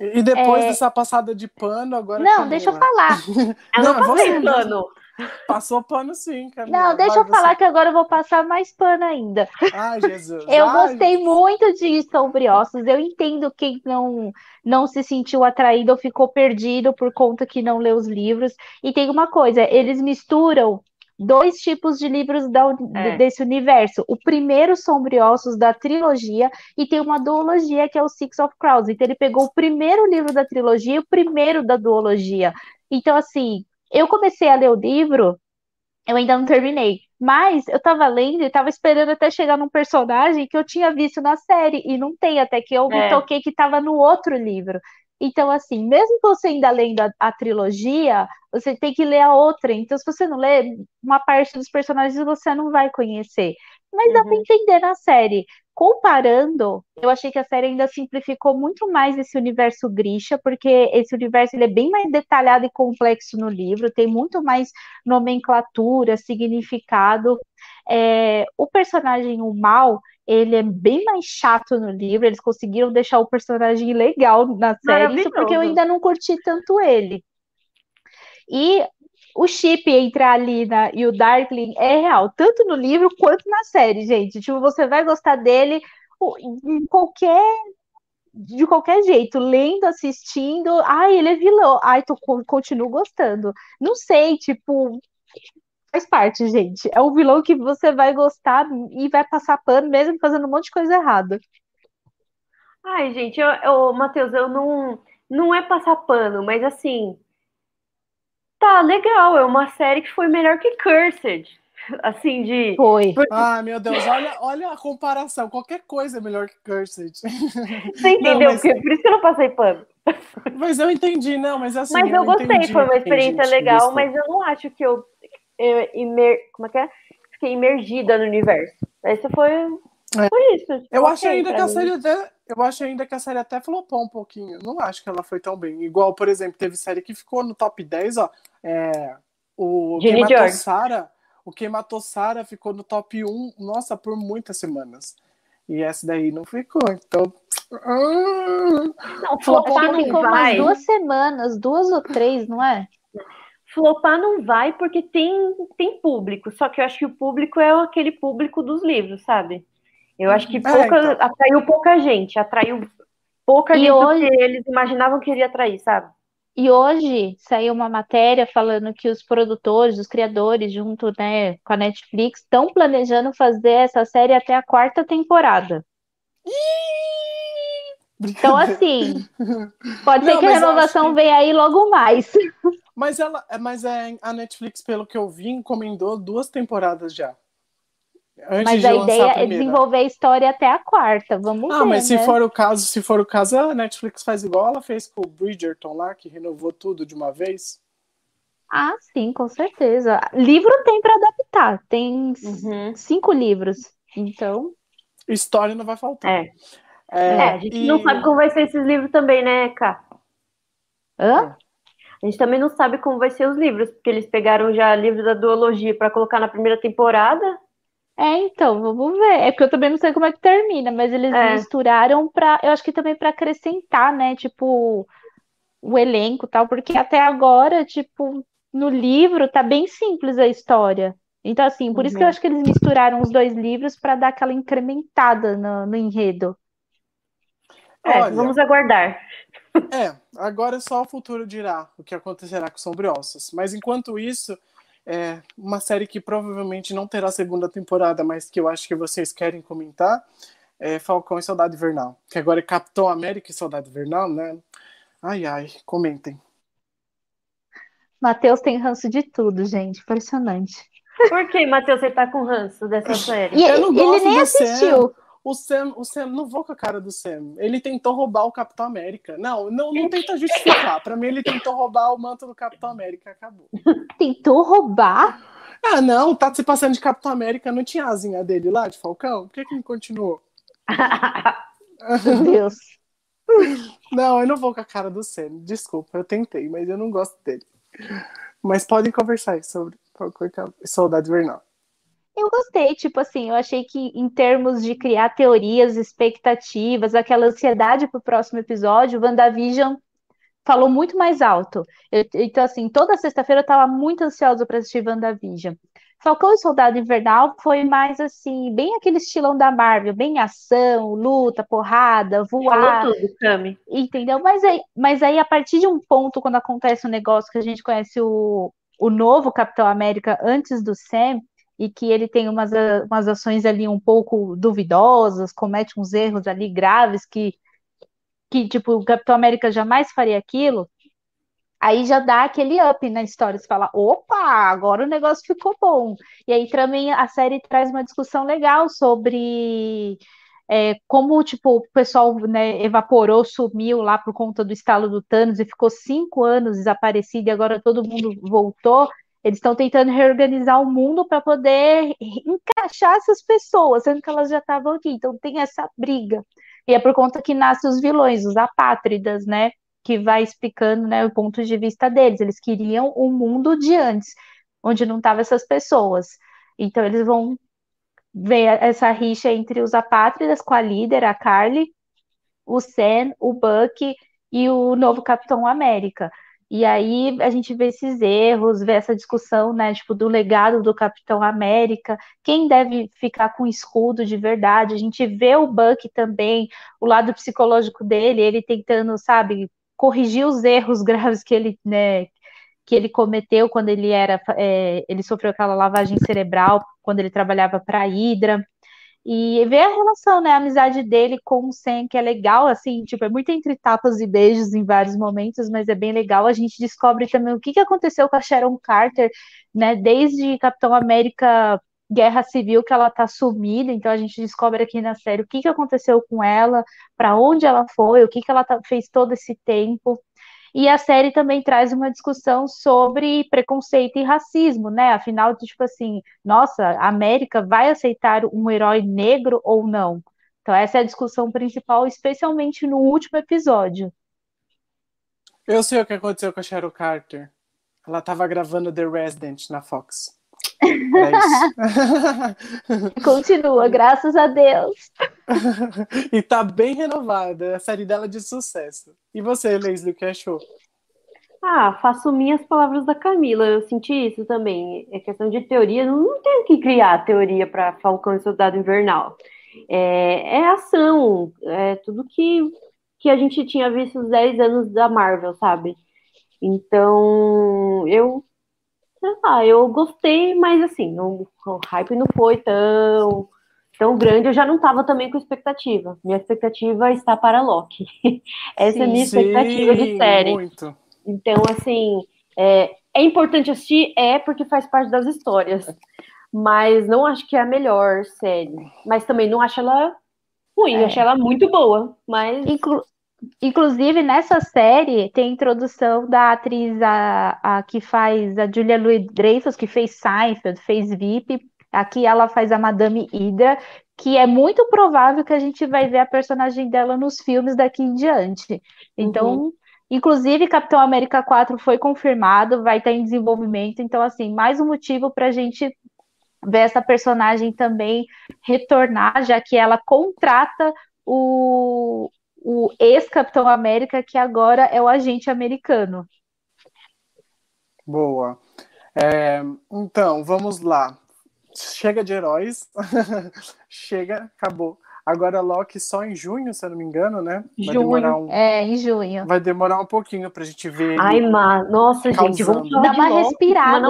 E depois é... dessa passada de pano, agora. Não, deixa eu falar. Eu não, não passei pano. Passou pano sim, Camila. Não, deixa Vai, eu falar que agora eu vou passar mais pano ainda. Ai, Jesus. eu Ai, gostei Jesus. muito de Sobre Ossos. Eu entendo quem não, não se sentiu atraído ou ficou perdido por conta que não leu os livros. E tem uma coisa, eles misturam dois tipos de livros da, é. desse universo. O primeiro, Sombriossos, da trilogia, e tem uma duologia que é o Six of Crows. Então, ele pegou o primeiro livro da trilogia e o primeiro da duologia. Então, assim, eu comecei a ler o livro, eu ainda não terminei. Mas eu tava lendo e tava esperando até chegar num personagem que eu tinha visto na série, e não tem, até que eu é. me toquei que tava no outro livro. Então, assim, mesmo você ainda lendo a, a, trilogia, você tem que ler a outra. Então, se você não lê, uma parte dos personagens você não vai conhecer. Mas uhum. dá para entender na série. Comparando, eu achei que a série ainda simplificou muito mais esse universo Grisha, porque esse universo ele é bem mais detalhado e complexo no livro, tem muito mais nomenclatura, significado. É, o personagem, o mal, ele é bem mais chato no livro. Eles conseguiram deixar o personagem legal na série, isso porque eu ainda não curti tanto ele. E o chip entre a Alina e o Darkling é real, tanto no livro quanto na série, gente. Tipo, você vai gostar dele qualquer de qualquer jeito, lendo, assistindo, ai, ele é vilão, ai, tô, continuo gostando. Não sei, tipo, faz parte, gente. É um vilão que você vai gostar e vai passar pano mesmo fazendo um monte de coisa errada. Ai, gente, eu, eu Matheus, eu não. Não é passar pano, mas assim. Tá legal, é uma série que foi melhor que Cursed. Assim, de. Foi. Ah, meu Deus, olha, olha a comparação. Qualquer coisa é melhor que Cursed. Você entendeu? Não, mas... Por isso que eu não passei pano. Mas eu entendi, não, mas assim. Mas eu, eu gostei, entendi, foi uma experiência legal, mas eu não acho que eu imer, como é que é? fiquei imergida no universo. Esse foi, é. foi isso. Eu acho ainda que a série até, eu acho ainda que a série até flopou um pouquinho. Não acho que ela foi tão bem. Igual, por exemplo, teve série que ficou no top 10, ó. É, o Quem Matou Sarah, o Quem Matou Sarah ficou no top 1, nossa, por muitas semanas. E essa daí não ficou, então. Não, flopar não ficou vai. umas duas semanas, duas ou três, não é? Flopar não vai porque tem, tem público, só que eu acho que o público é aquele público dos livros, sabe? Eu acho que é, pouca, é, então. atraiu pouca gente, atraiu pouca e gente hoje... que eles imaginavam que iria atrair, sabe? E hoje saiu uma matéria falando que os produtores, os criadores, junto né, com a Netflix, estão planejando fazer essa série até a quarta temporada. Então, assim, pode ser Não, que a renovação que... venha aí logo mais. Mas ela, mas é, a Netflix, pelo que eu vi, encomendou duas temporadas já. Antes mas a ideia a é desenvolver a história até a quarta. Vamos ah, ver. Ah, mas né? se for o caso, se for o caso, a Netflix faz igual ela fez com o Bridgerton lá, que renovou tudo de uma vez. Ah, sim, com certeza. Livro tem para adaptar, tem uhum. cinco livros, então. História não vai faltar. É. É, é a gente e... não sabe como vai ser esses livros também, né, Ká? Hã? A gente também não sabe como vai ser os livros, porque eles pegaram já livros da duologia para colocar na primeira temporada é, então, vamos ver. É porque eu também não sei como é que termina, mas eles é. misturaram para, eu acho que também para acrescentar, né, tipo, o elenco e tal, porque até agora, tipo, no livro tá bem simples a história. Então, assim, por uhum. isso que eu uhum. acho que eles misturaram os dois livros para dar aquela incrementada no, no enredo. É, Olha, vamos aguardar. É, agora só o futuro dirá o que acontecerá com Sombriossos. Mas enquanto isso, é uma série que provavelmente não terá segunda temporada, mas que eu acho que vocês querem comentar, é Falcão e Saudade Invernal. Que agora é Capitão América e Saudade Invernal, né? Ai, ai, comentem. Matheus tem ranço de tudo, gente. Impressionante. Por que, Matheus, você tá com ranço dessa série? E eu não gosto ele nem assistiu. Sam. O Sam, o Sam, não vou com a cara do Sam. Ele tentou roubar o Capitão América. Não, não, não tenta justificar. Para mim, ele tentou roubar o manto do Capitão América. Acabou. Tentou roubar? Ah, não, tá se passando de Capitão América, não tinha asinha dele lá, de Falcão? Por que, que não continuou? Meu Deus. Não, eu não vou com a cara do Sam. Desculpa, eu tentei, mas eu não gosto dele. Mas podem conversar aí sobre Soldado Invernal. Eu gostei, tipo assim, eu achei que em termos de criar teorias, expectativas, aquela ansiedade pro próximo episódio, o WandaVision falou muito mais alto. Eu, então, assim, toda sexta-feira eu tava muito ansiosa para assistir WandaVision. Falcão e Soldado Invernal foi mais assim, bem aquele estilão da Marvel, bem ação, luta, porrada, voar. Falou tudo, Cami. Entendeu? Mas aí, mas aí, a partir de um ponto, quando acontece um negócio que a gente conhece o, o novo Capitão América antes do Sam, e que ele tem umas, umas ações ali um pouco duvidosas, comete uns erros ali graves que, que tipo, o Capitão América jamais faria aquilo, aí já dá aquele up na história, você fala, opa, agora o negócio ficou bom. E aí também a série traz uma discussão legal sobre é, como tipo, o pessoal né, evaporou, sumiu lá por conta do estalo do Thanos e ficou cinco anos desaparecido e agora todo mundo voltou. Eles estão tentando reorganizar o mundo para poder encaixar essas pessoas, sendo que elas já estavam aqui. Então tem essa briga. E é por conta que nascem os vilões, os apátridas, né? Que vai explicando né, o ponto de vista deles. Eles queriam o mundo de antes, onde não estavam essas pessoas. Então eles vão ver essa rixa entre os apátridas com a líder, a Carly, o Sam, o Buck e o novo Capitão América. E aí a gente vê esses erros, vê essa discussão, né, tipo, do legado do Capitão América, quem deve ficar com escudo de verdade. A gente vê o Buck também, o lado psicológico dele, ele tentando, sabe, corrigir os erros graves que ele, né, que ele cometeu quando ele era, é, ele sofreu aquela lavagem cerebral quando ele trabalhava para a Hydra. E ver a relação, né, a amizade dele com o Sam, que é legal, assim, tipo, é muito entre tapas e beijos em vários momentos, mas é bem legal. A gente descobre também o que, que aconteceu com a Sharon Carter, né, desde Capitão América Guerra Civil, que ela tá sumida, então a gente descobre aqui na série o que, que aconteceu com ela, para onde ela foi, o que, que ela tá, fez todo esse tempo. E a série também traz uma discussão sobre preconceito e racismo, né? Afinal, tipo assim, nossa, a América vai aceitar um herói negro ou não? Então, essa é a discussão principal, especialmente no último episódio. Eu sei o que aconteceu com a Cheryl Carter. Ela estava gravando The Resident na Fox. É Continua, graças a Deus. e tá bem renovada, a série dela é de sucesso. E você, Leslie, o que achou? Ah, faço minhas palavras da Camila. Eu senti isso também. É questão de teoria. Não, não tem que criar teoria para Falcão e Soldado Invernal. É, é ação. É tudo que, que a gente tinha visto os 10 anos da Marvel, sabe? Então, eu sei lá, eu gostei, mas assim, não, o hype não foi tão, tão grande. Eu já não estava também com expectativa. Minha expectativa está para Loki. Essa sim, é a minha expectativa sim, de série. Muito. Então, assim, é, é importante assistir? É, porque faz parte das histórias. Mas não acho que é a melhor série. Mas também não acho ela ruim, é. acho ela muito boa. Mas. Inclu Inclusive, nessa série, tem a introdução da atriz a, a que faz a Julia Louis-Dreyfus, que fez Seinfeld, fez VIP. Aqui ela faz a Madame Hydra, que é muito provável que a gente vai ver a personagem dela nos filmes daqui em diante. Então, uhum. inclusive, Capitão América 4 foi confirmado, vai estar em desenvolvimento. Então, assim, mais um motivo para a gente ver essa personagem também retornar, já que ela contrata o, o ex-Capitão América, que agora é o agente americano. Boa. É, então, vamos lá. Chega de heróis. Chega, acabou. Agora Loki só em junho, se eu não me engano, né? Vai junho. Um... É, em junho. Vai demorar um pouquinho pra gente ver. Ai, mas, nossa, causando. gente, vamos falar Dá uma Loki, respirada.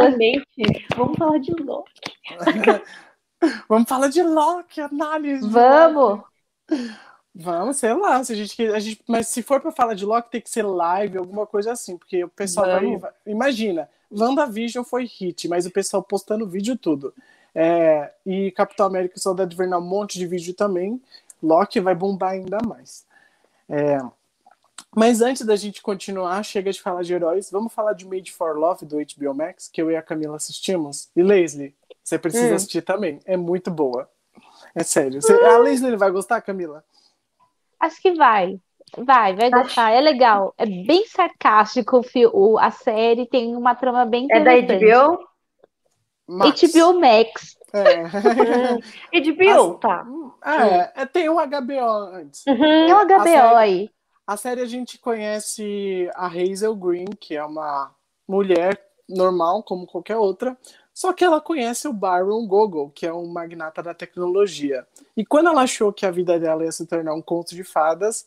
Vamos falar de Loki. vamos falar de Loki, análise. Vamos! Vamos, sei lá, se a gente, a gente, mas se for para falar de Loki, tem que ser live, alguma coisa assim, porque o pessoal vai, vai, Imagina, WandaVision foi hit, mas o pessoal postando vídeo tudo. É, e Capitão América e Soldado Invernal, um monte de vídeo também. Loki vai bombar ainda mais. É, mas antes da gente continuar, chega de falar de heróis, vamos falar de Made for Love do HBO Max, que eu e a Camila assistimos. E Leslie, você precisa hum. assistir também, é muito boa. É sério. Você, a Leslie vai gostar, Camila? Acho que vai. Vai, vai gostar. É legal. É bem sarcástico o, a série, tem uma trama bem interessante. É da HBO? Max. HBO Max. É. HBO, As... tá. É, é, tem um HBO antes. Uhum. Tem um HBO série, aí. A série a gente conhece a Hazel Green, que é uma mulher normal, como qualquer outra, só que ela conhece o Byron Gogol, que é um magnata da tecnologia. E quando ela achou que a vida dela ia se tornar um conto de fadas,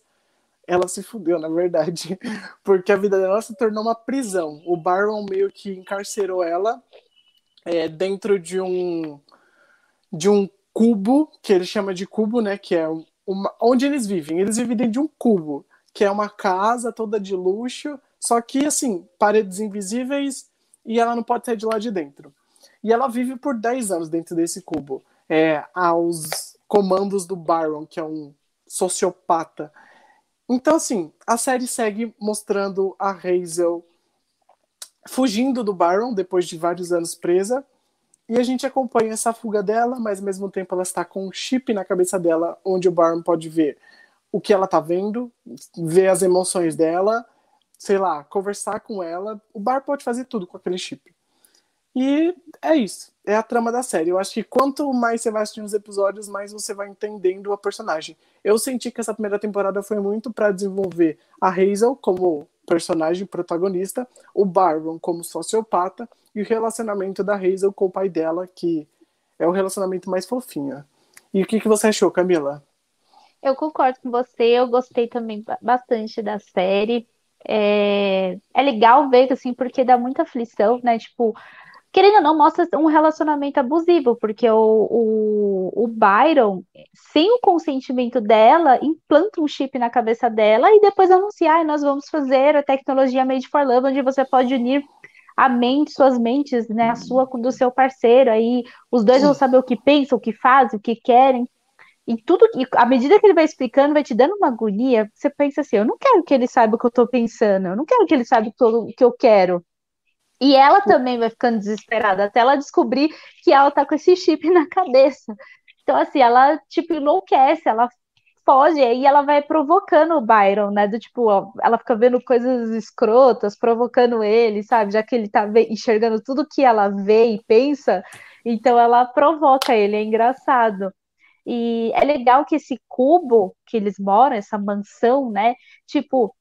ela se fudeu, na verdade, porque a vida dela se tornou uma prisão. O Byron meio que encarcerou ela é, dentro de um de um cubo que ele chama de cubo, né? Que é uma, onde eles vivem. Eles vivem dentro de um cubo, que é uma casa toda de luxo, só que assim paredes invisíveis e ela não pode sair de lá de dentro. E ela vive por 10 anos dentro desse cubo, é, aos comandos do Byron, que é um sociopata. Então, assim, a série segue mostrando a Hazel fugindo do Byron depois de vários anos presa. E a gente acompanha essa fuga dela, mas ao mesmo tempo ela está com um chip na cabeça dela, onde o Byron pode ver o que ela está vendo, ver as emoções dela, sei lá, conversar com ela. O Bar pode fazer tudo com aquele chip. E é isso. É a trama da série. Eu acho que quanto mais você vai assistindo os episódios, mais você vai entendendo a personagem. Eu senti que essa primeira temporada foi muito para desenvolver a Hazel como personagem protagonista, o Baron como sociopata e o relacionamento da Hazel com o pai dela, que é o relacionamento mais fofinho. E o que, que você achou, Camila? Eu concordo com você, eu gostei também bastante da série. É, é legal ver, assim, porque dá muita aflição, né? Tipo, querendo ou não, mostra um relacionamento abusivo, porque o, o, o Byron, sem o consentimento dela, implanta um chip na cabeça dela e depois anuncia, ah, nós vamos fazer a tecnologia Made for Love, onde você pode unir a mente, suas mentes, né, a sua com do seu parceiro, aí os dois vão saber o que pensam, o que fazem, o que querem. E tudo, e à medida que ele vai explicando, vai te dando uma agonia, você pensa assim, eu não quero que ele saiba o que eu tô pensando, eu não quero que ele saiba o que eu quero. E ela também vai ficando desesperada, até ela descobrir que ela tá com esse chip na cabeça. Então, assim, ela, tipo, enlouquece, ela foge, e aí ela vai provocando o Byron, né? Do tipo, ó, ela fica vendo coisas escrotas, provocando ele, sabe? Já que ele tá enxergando tudo que ela vê e pensa, então ela provoca ele, é engraçado. E é legal que esse cubo que eles moram, essa mansão, né? Tipo,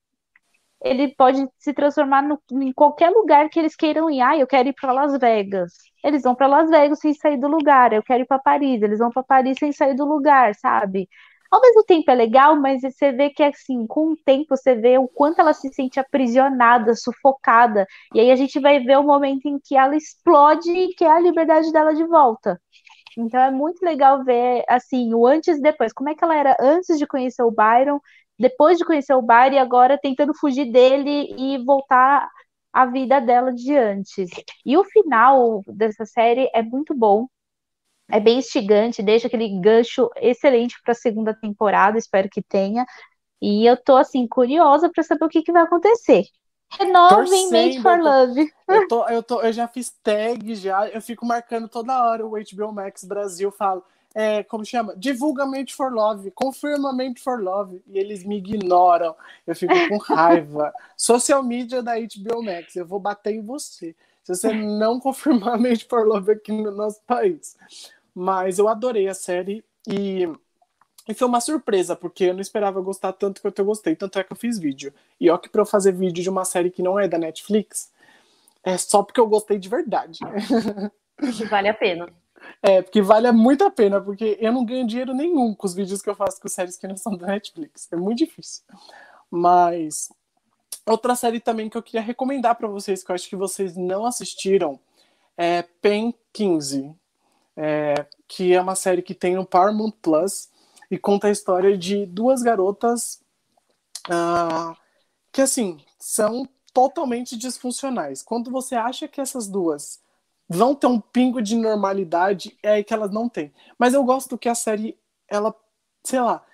ele pode se transformar no, em qualquer lugar que eles queiram ir. Ah, eu quero ir para Las Vegas. Eles vão para Las Vegas sem sair do lugar. Eu quero ir para Paris. Eles vão para Paris sem sair do lugar, sabe? Ao mesmo tempo é legal, mas você vê que assim, com o tempo você vê o quanto ela se sente aprisionada, sufocada. E aí a gente vai ver o momento em que ela explode e quer a liberdade dela de volta. Então é muito legal ver assim o antes e depois, como é que ela era antes de conhecer o Byron depois de conhecer o bar e agora tentando fugir dele e voltar a vida dela de antes. E o final dessa série é muito bom. É bem instigante, deixa aquele gancho excelente para a segunda temporada, espero que tenha. E eu tô assim curiosa para saber o que, que vai acontecer. Renovem Made for Love. Eu, tô, eu, tô, eu já fiz tag, já, eu fico marcando toda hora o HBO Max Brasil, falo, é, como chama? Divulga Mente for Love, confirma Mente for Love, e eles me ignoram. Eu fico com raiva. Social media da HBO Max, eu vou bater em você. Se você não confirmar Mente for Love aqui no nosso país. Mas eu adorei a série e, e foi uma surpresa, porque eu não esperava gostar tanto quanto eu gostei. Tanto é que eu fiz vídeo. E ó, que pra eu fazer vídeo de uma série que não é da Netflix, é só porque eu gostei de verdade. Vale a pena. É, porque vale muito a pena, porque eu não ganho dinheiro nenhum com os vídeos que eu faço com séries que não são da Netflix. É muito difícil. Mas outra série também que eu queria recomendar para vocês, que eu acho que vocês não assistiram, é Pen 15, é, que é uma série que tem no Paramount Plus e conta a história de duas garotas uh, que, assim, são totalmente disfuncionais. Quando você acha que essas duas vão ter um pingo de normalidade, é aí que elas não têm. Mas eu gosto que a série, ela, sei lá,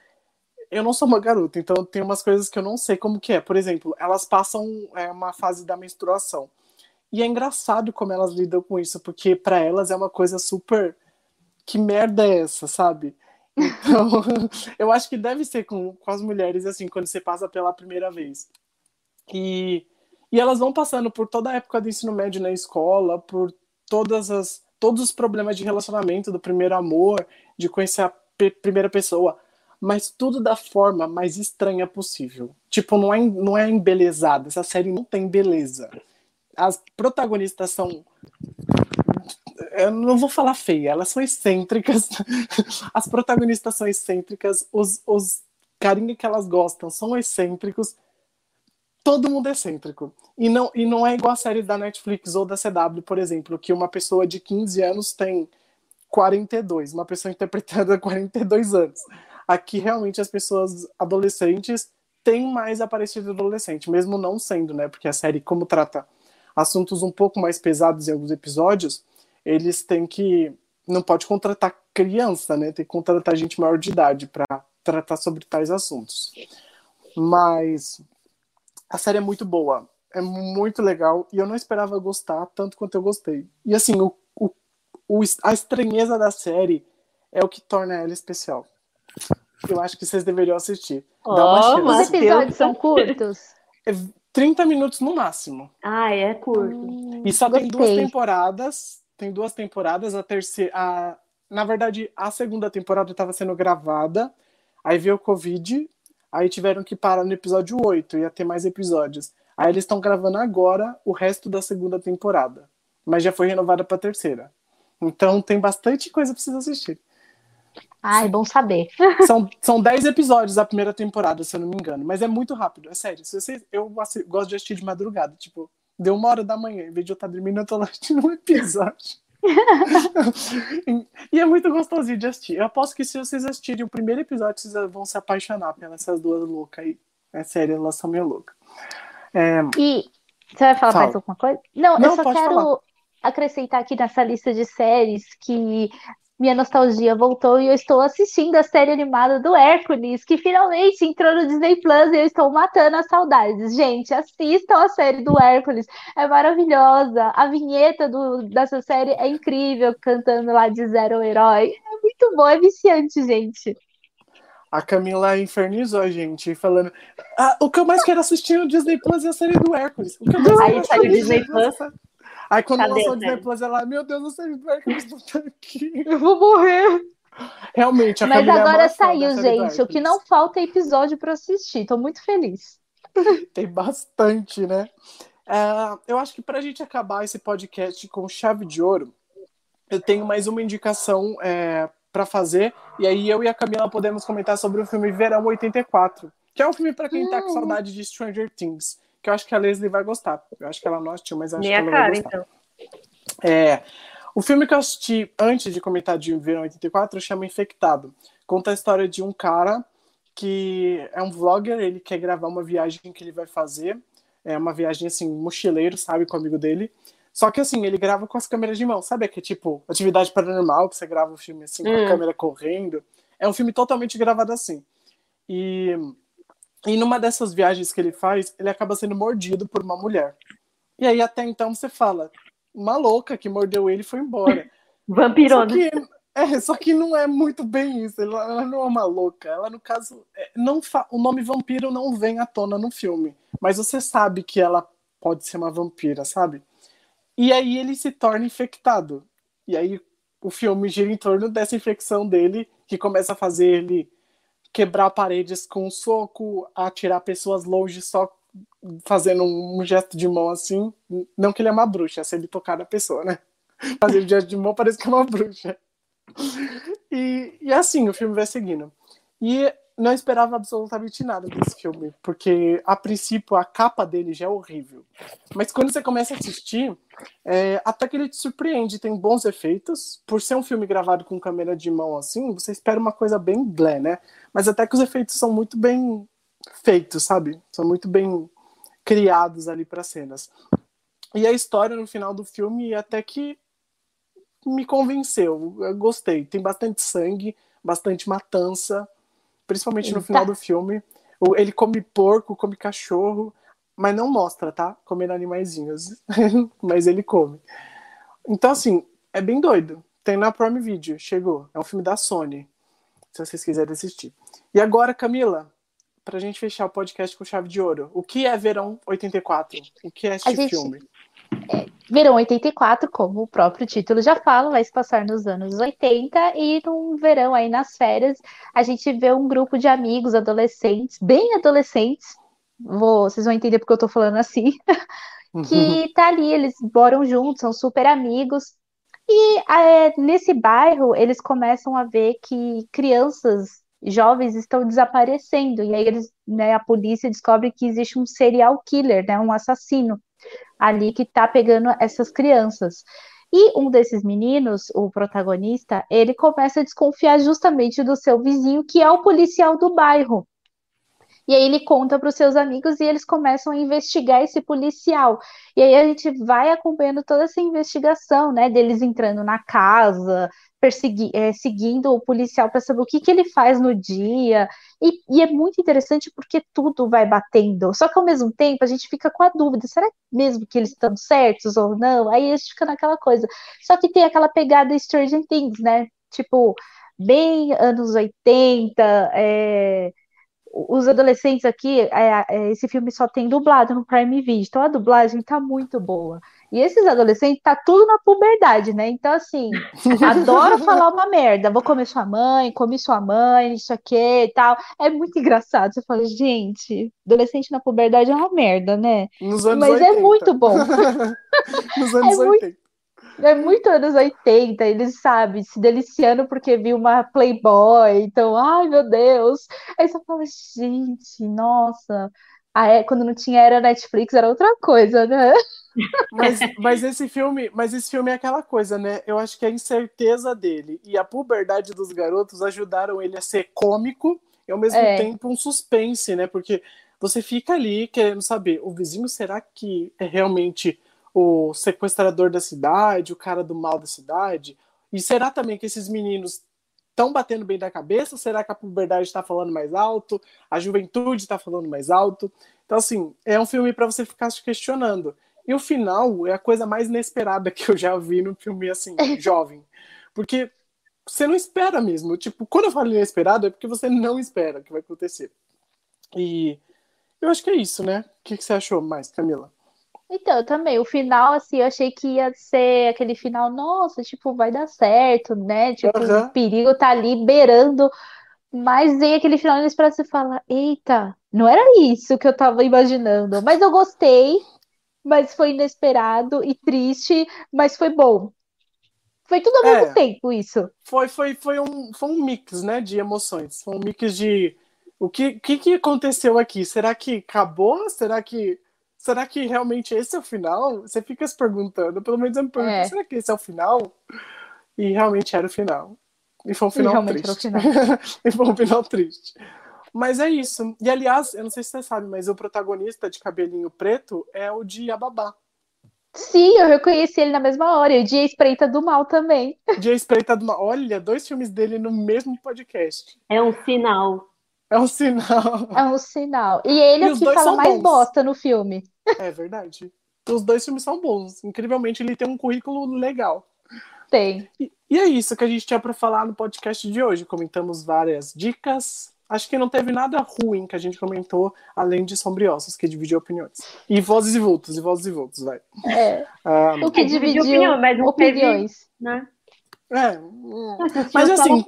eu não sou uma garota, então tem umas coisas que eu não sei como que é. Por exemplo, elas passam é, uma fase da menstruação. E é engraçado como elas lidam com isso, porque para elas é uma coisa super. Que merda é essa, sabe? Então, eu acho que deve ser com, com as mulheres, assim, quando você passa pela primeira vez. E, e elas vão passando por toda a época do ensino médio na escola, por todas as todos os problemas de relacionamento, do primeiro amor, de conhecer a primeira pessoa, mas tudo da forma mais estranha possível. Tipo, não é, não é embelezada, essa série não tem beleza. As protagonistas são. Eu não vou falar feia, elas são excêntricas. As protagonistas são excêntricas, os, os carinha que elas gostam são excêntricos todo mundo é excêntrico. E não, e não é igual a série da Netflix ou da CW, por exemplo, que uma pessoa de 15 anos tem 42, uma pessoa interpretada 42 anos. Aqui realmente as pessoas adolescentes têm mais aparecido adolescente, mesmo não sendo, né? Porque a série, como trata assuntos um pouco mais pesados em alguns episódios, eles têm que. Não pode contratar criança, né? Tem que contratar gente maior de idade para tratar sobre tais assuntos. Mas a série é muito boa. É muito legal. E eu não esperava gostar tanto quanto eu gostei. E assim, o, o, o, a estranheza da série é o que torna ela especial. Eu acho que vocês deveriam assistir. Oh, Dá uma chance. Os episódios são curtos? É 30 minutos no máximo. Ah, é curto. Hum, e só gostei. tem duas temporadas. Tem duas temporadas. A terceira. A, na verdade, a segunda temporada estava sendo gravada. Aí veio o Covid, Aí tiveram que parar no episódio 8, ia ter mais episódios. Aí eles estão gravando agora o resto da segunda temporada. Mas já foi renovada para a terceira. Então tem bastante coisa para vocês assistir. Ah, é bom saber. São, são 10 episódios da primeira temporada, se eu não me engano. Mas é muito rápido, é sério. Se vocês, eu gosto de assistir de madrugada. Tipo, deu uma hora da manhã. Em vez de eu estar dormindo, eu tô lá assistindo um episódio. e é muito gostosinho de assistir. Eu aposto que se vocês assistirem o primeiro episódio, vocês vão se apaixonar pelas duas loucas aí. É sério, elas são meio loucas. É... E você vai falar Fala. mais alguma coisa? Não, Não eu só quero falar. acrescentar aqui nessa lista de séries que minha nostalgia voltou e eu estou assistindo a série animada do Hércules, que finalmente entrou no Disney Plus e eu estou matando as saudades. Gente, assistam a série do Hércules, é maravilhosa. A vinheta do, dessa série é incrível, cantando lá de Zero Herói. É muito bom, é viciante, gente. A Camila infernizou a gente, falando: ah, o que eu mais quero assistir no Disney Plus é a série do Hércules. O que eu mais Aí saiu o Disney Plus. Aí quando Cadê lançou o Disney Plus, ela, meu Deus, não tá aqui. Eu vou morrer. Realmente, a Mas Camila agora é saiu, gente. O que não falta é episódio para assistir. Tô muito feliz. Tem bastante, né? Uh, eu acho que para a gente acabar esse podcast com chave de ouro, eu tenho mais uma indicação é, para fazer, e aí eu e a Camila podemos comentar sobre o filme Verão 84, que é um filme para quem tá com hum. saudade de Stranger Things que eu acho que a Leslie vai gostar. Eu acho que ela não assistiu, mas acho Minha que ela cara, vai gostar. Então. É, o filme que eu assisti antes de comentar de Verão 84 chama Infectado. Conta a história de um cara que é um vlogger, ele quer gravar uma viagem que ele vai fazer. É uma viagem assim, mochileiro, sabe, com o amigo dele. Só que assim, ele grava com as câmeras de mão, sabe? Que é tipo atividade paranormal, que você grava o filme assim, com a hum. câmera correndo. É um filme totalmente gravado assim. E e numa dessas viagens que ele faz, ele acaba sendo mordido por uma mulher. E aí até então você fala, uma louca que mordeu ele foi embora. Vampirona. Só que, é, só que não é muito bem isso. Ela, ela não é uma louca. Ela, no caso, é, não fa... o nome vampiro não vem à tona no filme. Mas você sabe que ela pode ser uma vampira, sabe? E aí ele se torna infectado. E aí o filme gira em torno dessa infecção dele, que começa a fazer ele quebrar paredes com um soco, atirar pessoas longe só fazendo um gesto de mão assim. Não que ele é uma bruxa, se ele tocar na pessoa, né? Fazer um gesto de mão parece que é uma bruxa. E, e assim, o filme vai seguindo. E não esperava absolutamente nada desse filme, porque a princípio a capa dele já é horrível. Mas quando você começa a assistir, é, até que ele te surpreende, tem bons efeitos. Por ser um filme gravado com câmera de mão assim, você espera uma coisa bem blé, né? Mas até que os efeitos são muito bem feitos, sabe? São muito bem criados ali para cenas. E a história no final do filme até que me convenceu, eu gostei. Tem bastante sangue, bastante matança principalmente no final do filme. Ele come porco, come cachorro, mas não mostra, tá? Comendo animaizinhos. mas ele come. Então, assim, é bem doido. Tem na Prime Video, chegou. É um filme da Sony. Se vocês quiserem assistir. E agora, Camila, pra gente fechar o podcast com chave de ouro. O que é Verão 84? O que é este gente... filme? É, Verão 84, como o próprio título já fala, vai se passar nos anos 80 e num verão aí nas férias a gente vê um grupo de amigos adolescentes, bem adolescentes, vou, vocês vão entender porque eu tô falando assim, que tá ali, eles moram juntos, são super amigos e é, nesse bairro eles começam a ver que crianças jovens estão desaparecendo e aí eles, né, a polícia descobre que existe um serial killer, né, um assassino ali que tá pegando essas crianças. E um desses meninos, o protagonista, ele começa a desconfiar justamente do seu vizinho, que é o policial do bairro. E aí ele conta para os seus amigos e eles começam a investigar esse policial. E aí a gente vai acompanhando toda essa investigação, né? Deles entrando na casa, persegui é, seguindo o policial para saber o que, que ele faz no dia. E, e, é muito interessante porque tudo vai batendo. Só que ao mesmo tempo a gente fica com a dúvida: será mesmo que eles estão certos ou não? Aí a gente fica naquela coisa. Só que tem aquela pegada Stranger Things, né? Tipo, bem anos 80, é os adolescentes aqui, é, é, esse filme só tem dublado no Prime Video, então a dublagem tá muito boa. E esses adolescentes tá tudo na puberdade, né? Então, assim, adoro falar uma merda. Vou comer sua mãe, come sua mãe, isso aqui e tal. É muito engraçado. Você fala, gente, adolescente na puberdade é uma merda, né? Nos anos Mas 80. é muito bom. Nos anos é 80. Muito... É muito anos 80, eles, sabe, se deliciando porque viu uma Playboy, então, ai meu Deus. Aí você fala, gente, nossa. Ah, é, quando não tinha era Netflix, era outra coisa, né? Mas, mas, esse filme, mas esse filme é aquela coisa, né? Eu acho que a incerteza dele e a puberdade dos garotos ajudaram ele a ser cômico e ao mesmo é. tempo um suspense, né? Porque você fica ali querendo saber, o vizinho será que é realmente o sequestrador da cidade, o cara do mal da cidade? E será também que esses meninos estão batendo bem da cabeça? Será que a puberdade está falando mais alto? A juventude está falando mais alto? Então, assim, é um filme para você ficar se questionando. E o final é a coisa mais inesperada que eu já vi no filme, assim, jovem. Porque você não espera mesmo. Tipo, quando eu falo inesperado, é porque você não espera que vai acontecer. E eu acho que é isso, né? O que, que você achou mais, Camila? Então, eu também, o final, assim, eu achei que ia ser aquele final, nossa, tipo, vai dar certo, né? Tipo, Aham. o perigo tá ali beirando, mas vem aquele final inesperado, você fala, eita, não era isso que eu tava imaginando. Mas eu gostei, mas foi inesperado e triste, mas foi bom. Foi tudo ao É. mesmo tempo, isso. Foi, foi, foi, um, foi um mix, né, de emoções. Foi um mix de o que, que, que aconteceu aqui? Será que acabou? Será que será que realmente esse é o final? Você fica se perguntando, pelo menos eu me pergunto, É. será que esse é o final? E realmente era o final. E foi um E final realmente era o triste. final. e foi um final triste. Mas é isso. E aliás, eu não sei se você sabe, mas o protagonista de cabelinho preto é o de Ababá. Sim, eu reconheci ele na mesma hora. E o Dia Espreita do Mal também. Dia Espreita do Mal. Olha, dois filmes dele no mesmo podcast. É um sinal. É um sinal. É um sinal. E ele E é o que fala mais bons. bosta no filme. É verdade. Os dois filmes são bons. Incrivelmente, ele tem um currículo legal. Tem. E, e é isso que a gente tinha para falar no podcast de hoje. Comentamos várias dicas. Acho que não teve nada ruim que a gente comentou, além de Sombriossos, que dividiu opiniões. E Vozes e Vultos, e Vozes e Vultos, vai. É. Ah, O que É, dividiu opinião, mas não teve- opiniões. Né? é, hum, Mas assim,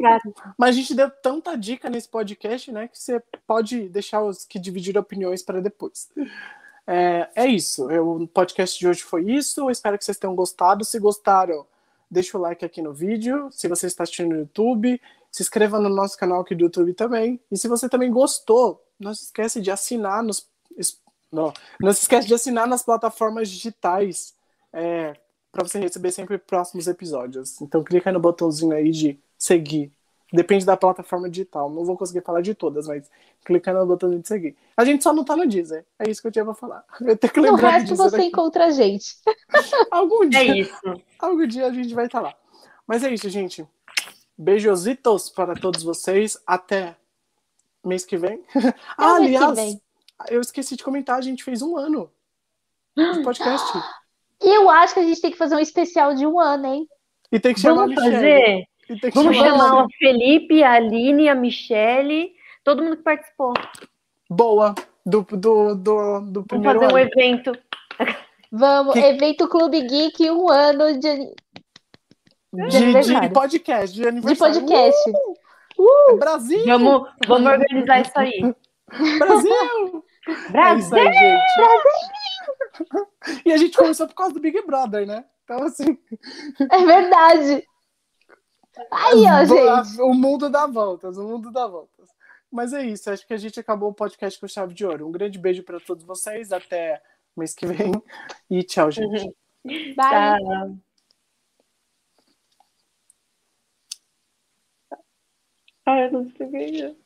mas a gente deu tanta dica nesse podcast, né, que você pode deixar os que dividiram opiniões para depois. É, é isso. Eu- O podcast de hoje foi isso. Eu espero que vocês tenham gostado. Se gostaram, deixa o like aqui no vídeo. Se você está assistindo no YouTube, se inscreva no nosso canal aqui do YouTube também. E se você também gostou, não se esquece de assinar nos. Não, não se esquece de assinar nas plataformas digitais é, para você receber sempre próximos episódios. Então clica no botãozinho aí de seguir. Depende da plataforma digital. Não vou conseguir falar de todas, mas clica no botãozinho de seguir. A gente só não tá no Deezer. É isso que eu tinha pra falar. Eu tenho que No lembrar do resto você aqui. encontra a gente. Algum É dia, isso. algum dia a gente vai estar lá. Mas é isso, gente. Beijositos para todos vocês. Até mês que vem. Ah, mês que aliás, vem. eu esqueci de comentar, a gente fez um ano de podcast. E eu acho que a gente tem que fazer um especial de um ano, hein? E tem que chamar Vamos a Michelle. fazer? Tem que Vamos chamar o Felipe, a Aline, a Michele, todo mundo que participou. Boa. Do, do, do, do Vamos primeiro fazer um ano. evento. Vamos, Que- evento Clube Geek, um ano de, De, de aniversário. podcast, de de aniversário. podcast. Uh, Brasil! Vamos, vamos organizar isso aí. Brasil! É isso Brasil! aí, gente. E a gente começou por causa do Big Brother, né? Então, assim, É verdade. Aí, ó, gente. o mundo dá voltas, o mundo dá voltas. Mas é isso, acho que a gente acabou o podcast com chave de ouro. Um grande beijo para todos vocês, até mês que vem. E tchau, gente. Bye. Tchau. Ai, eu não sei.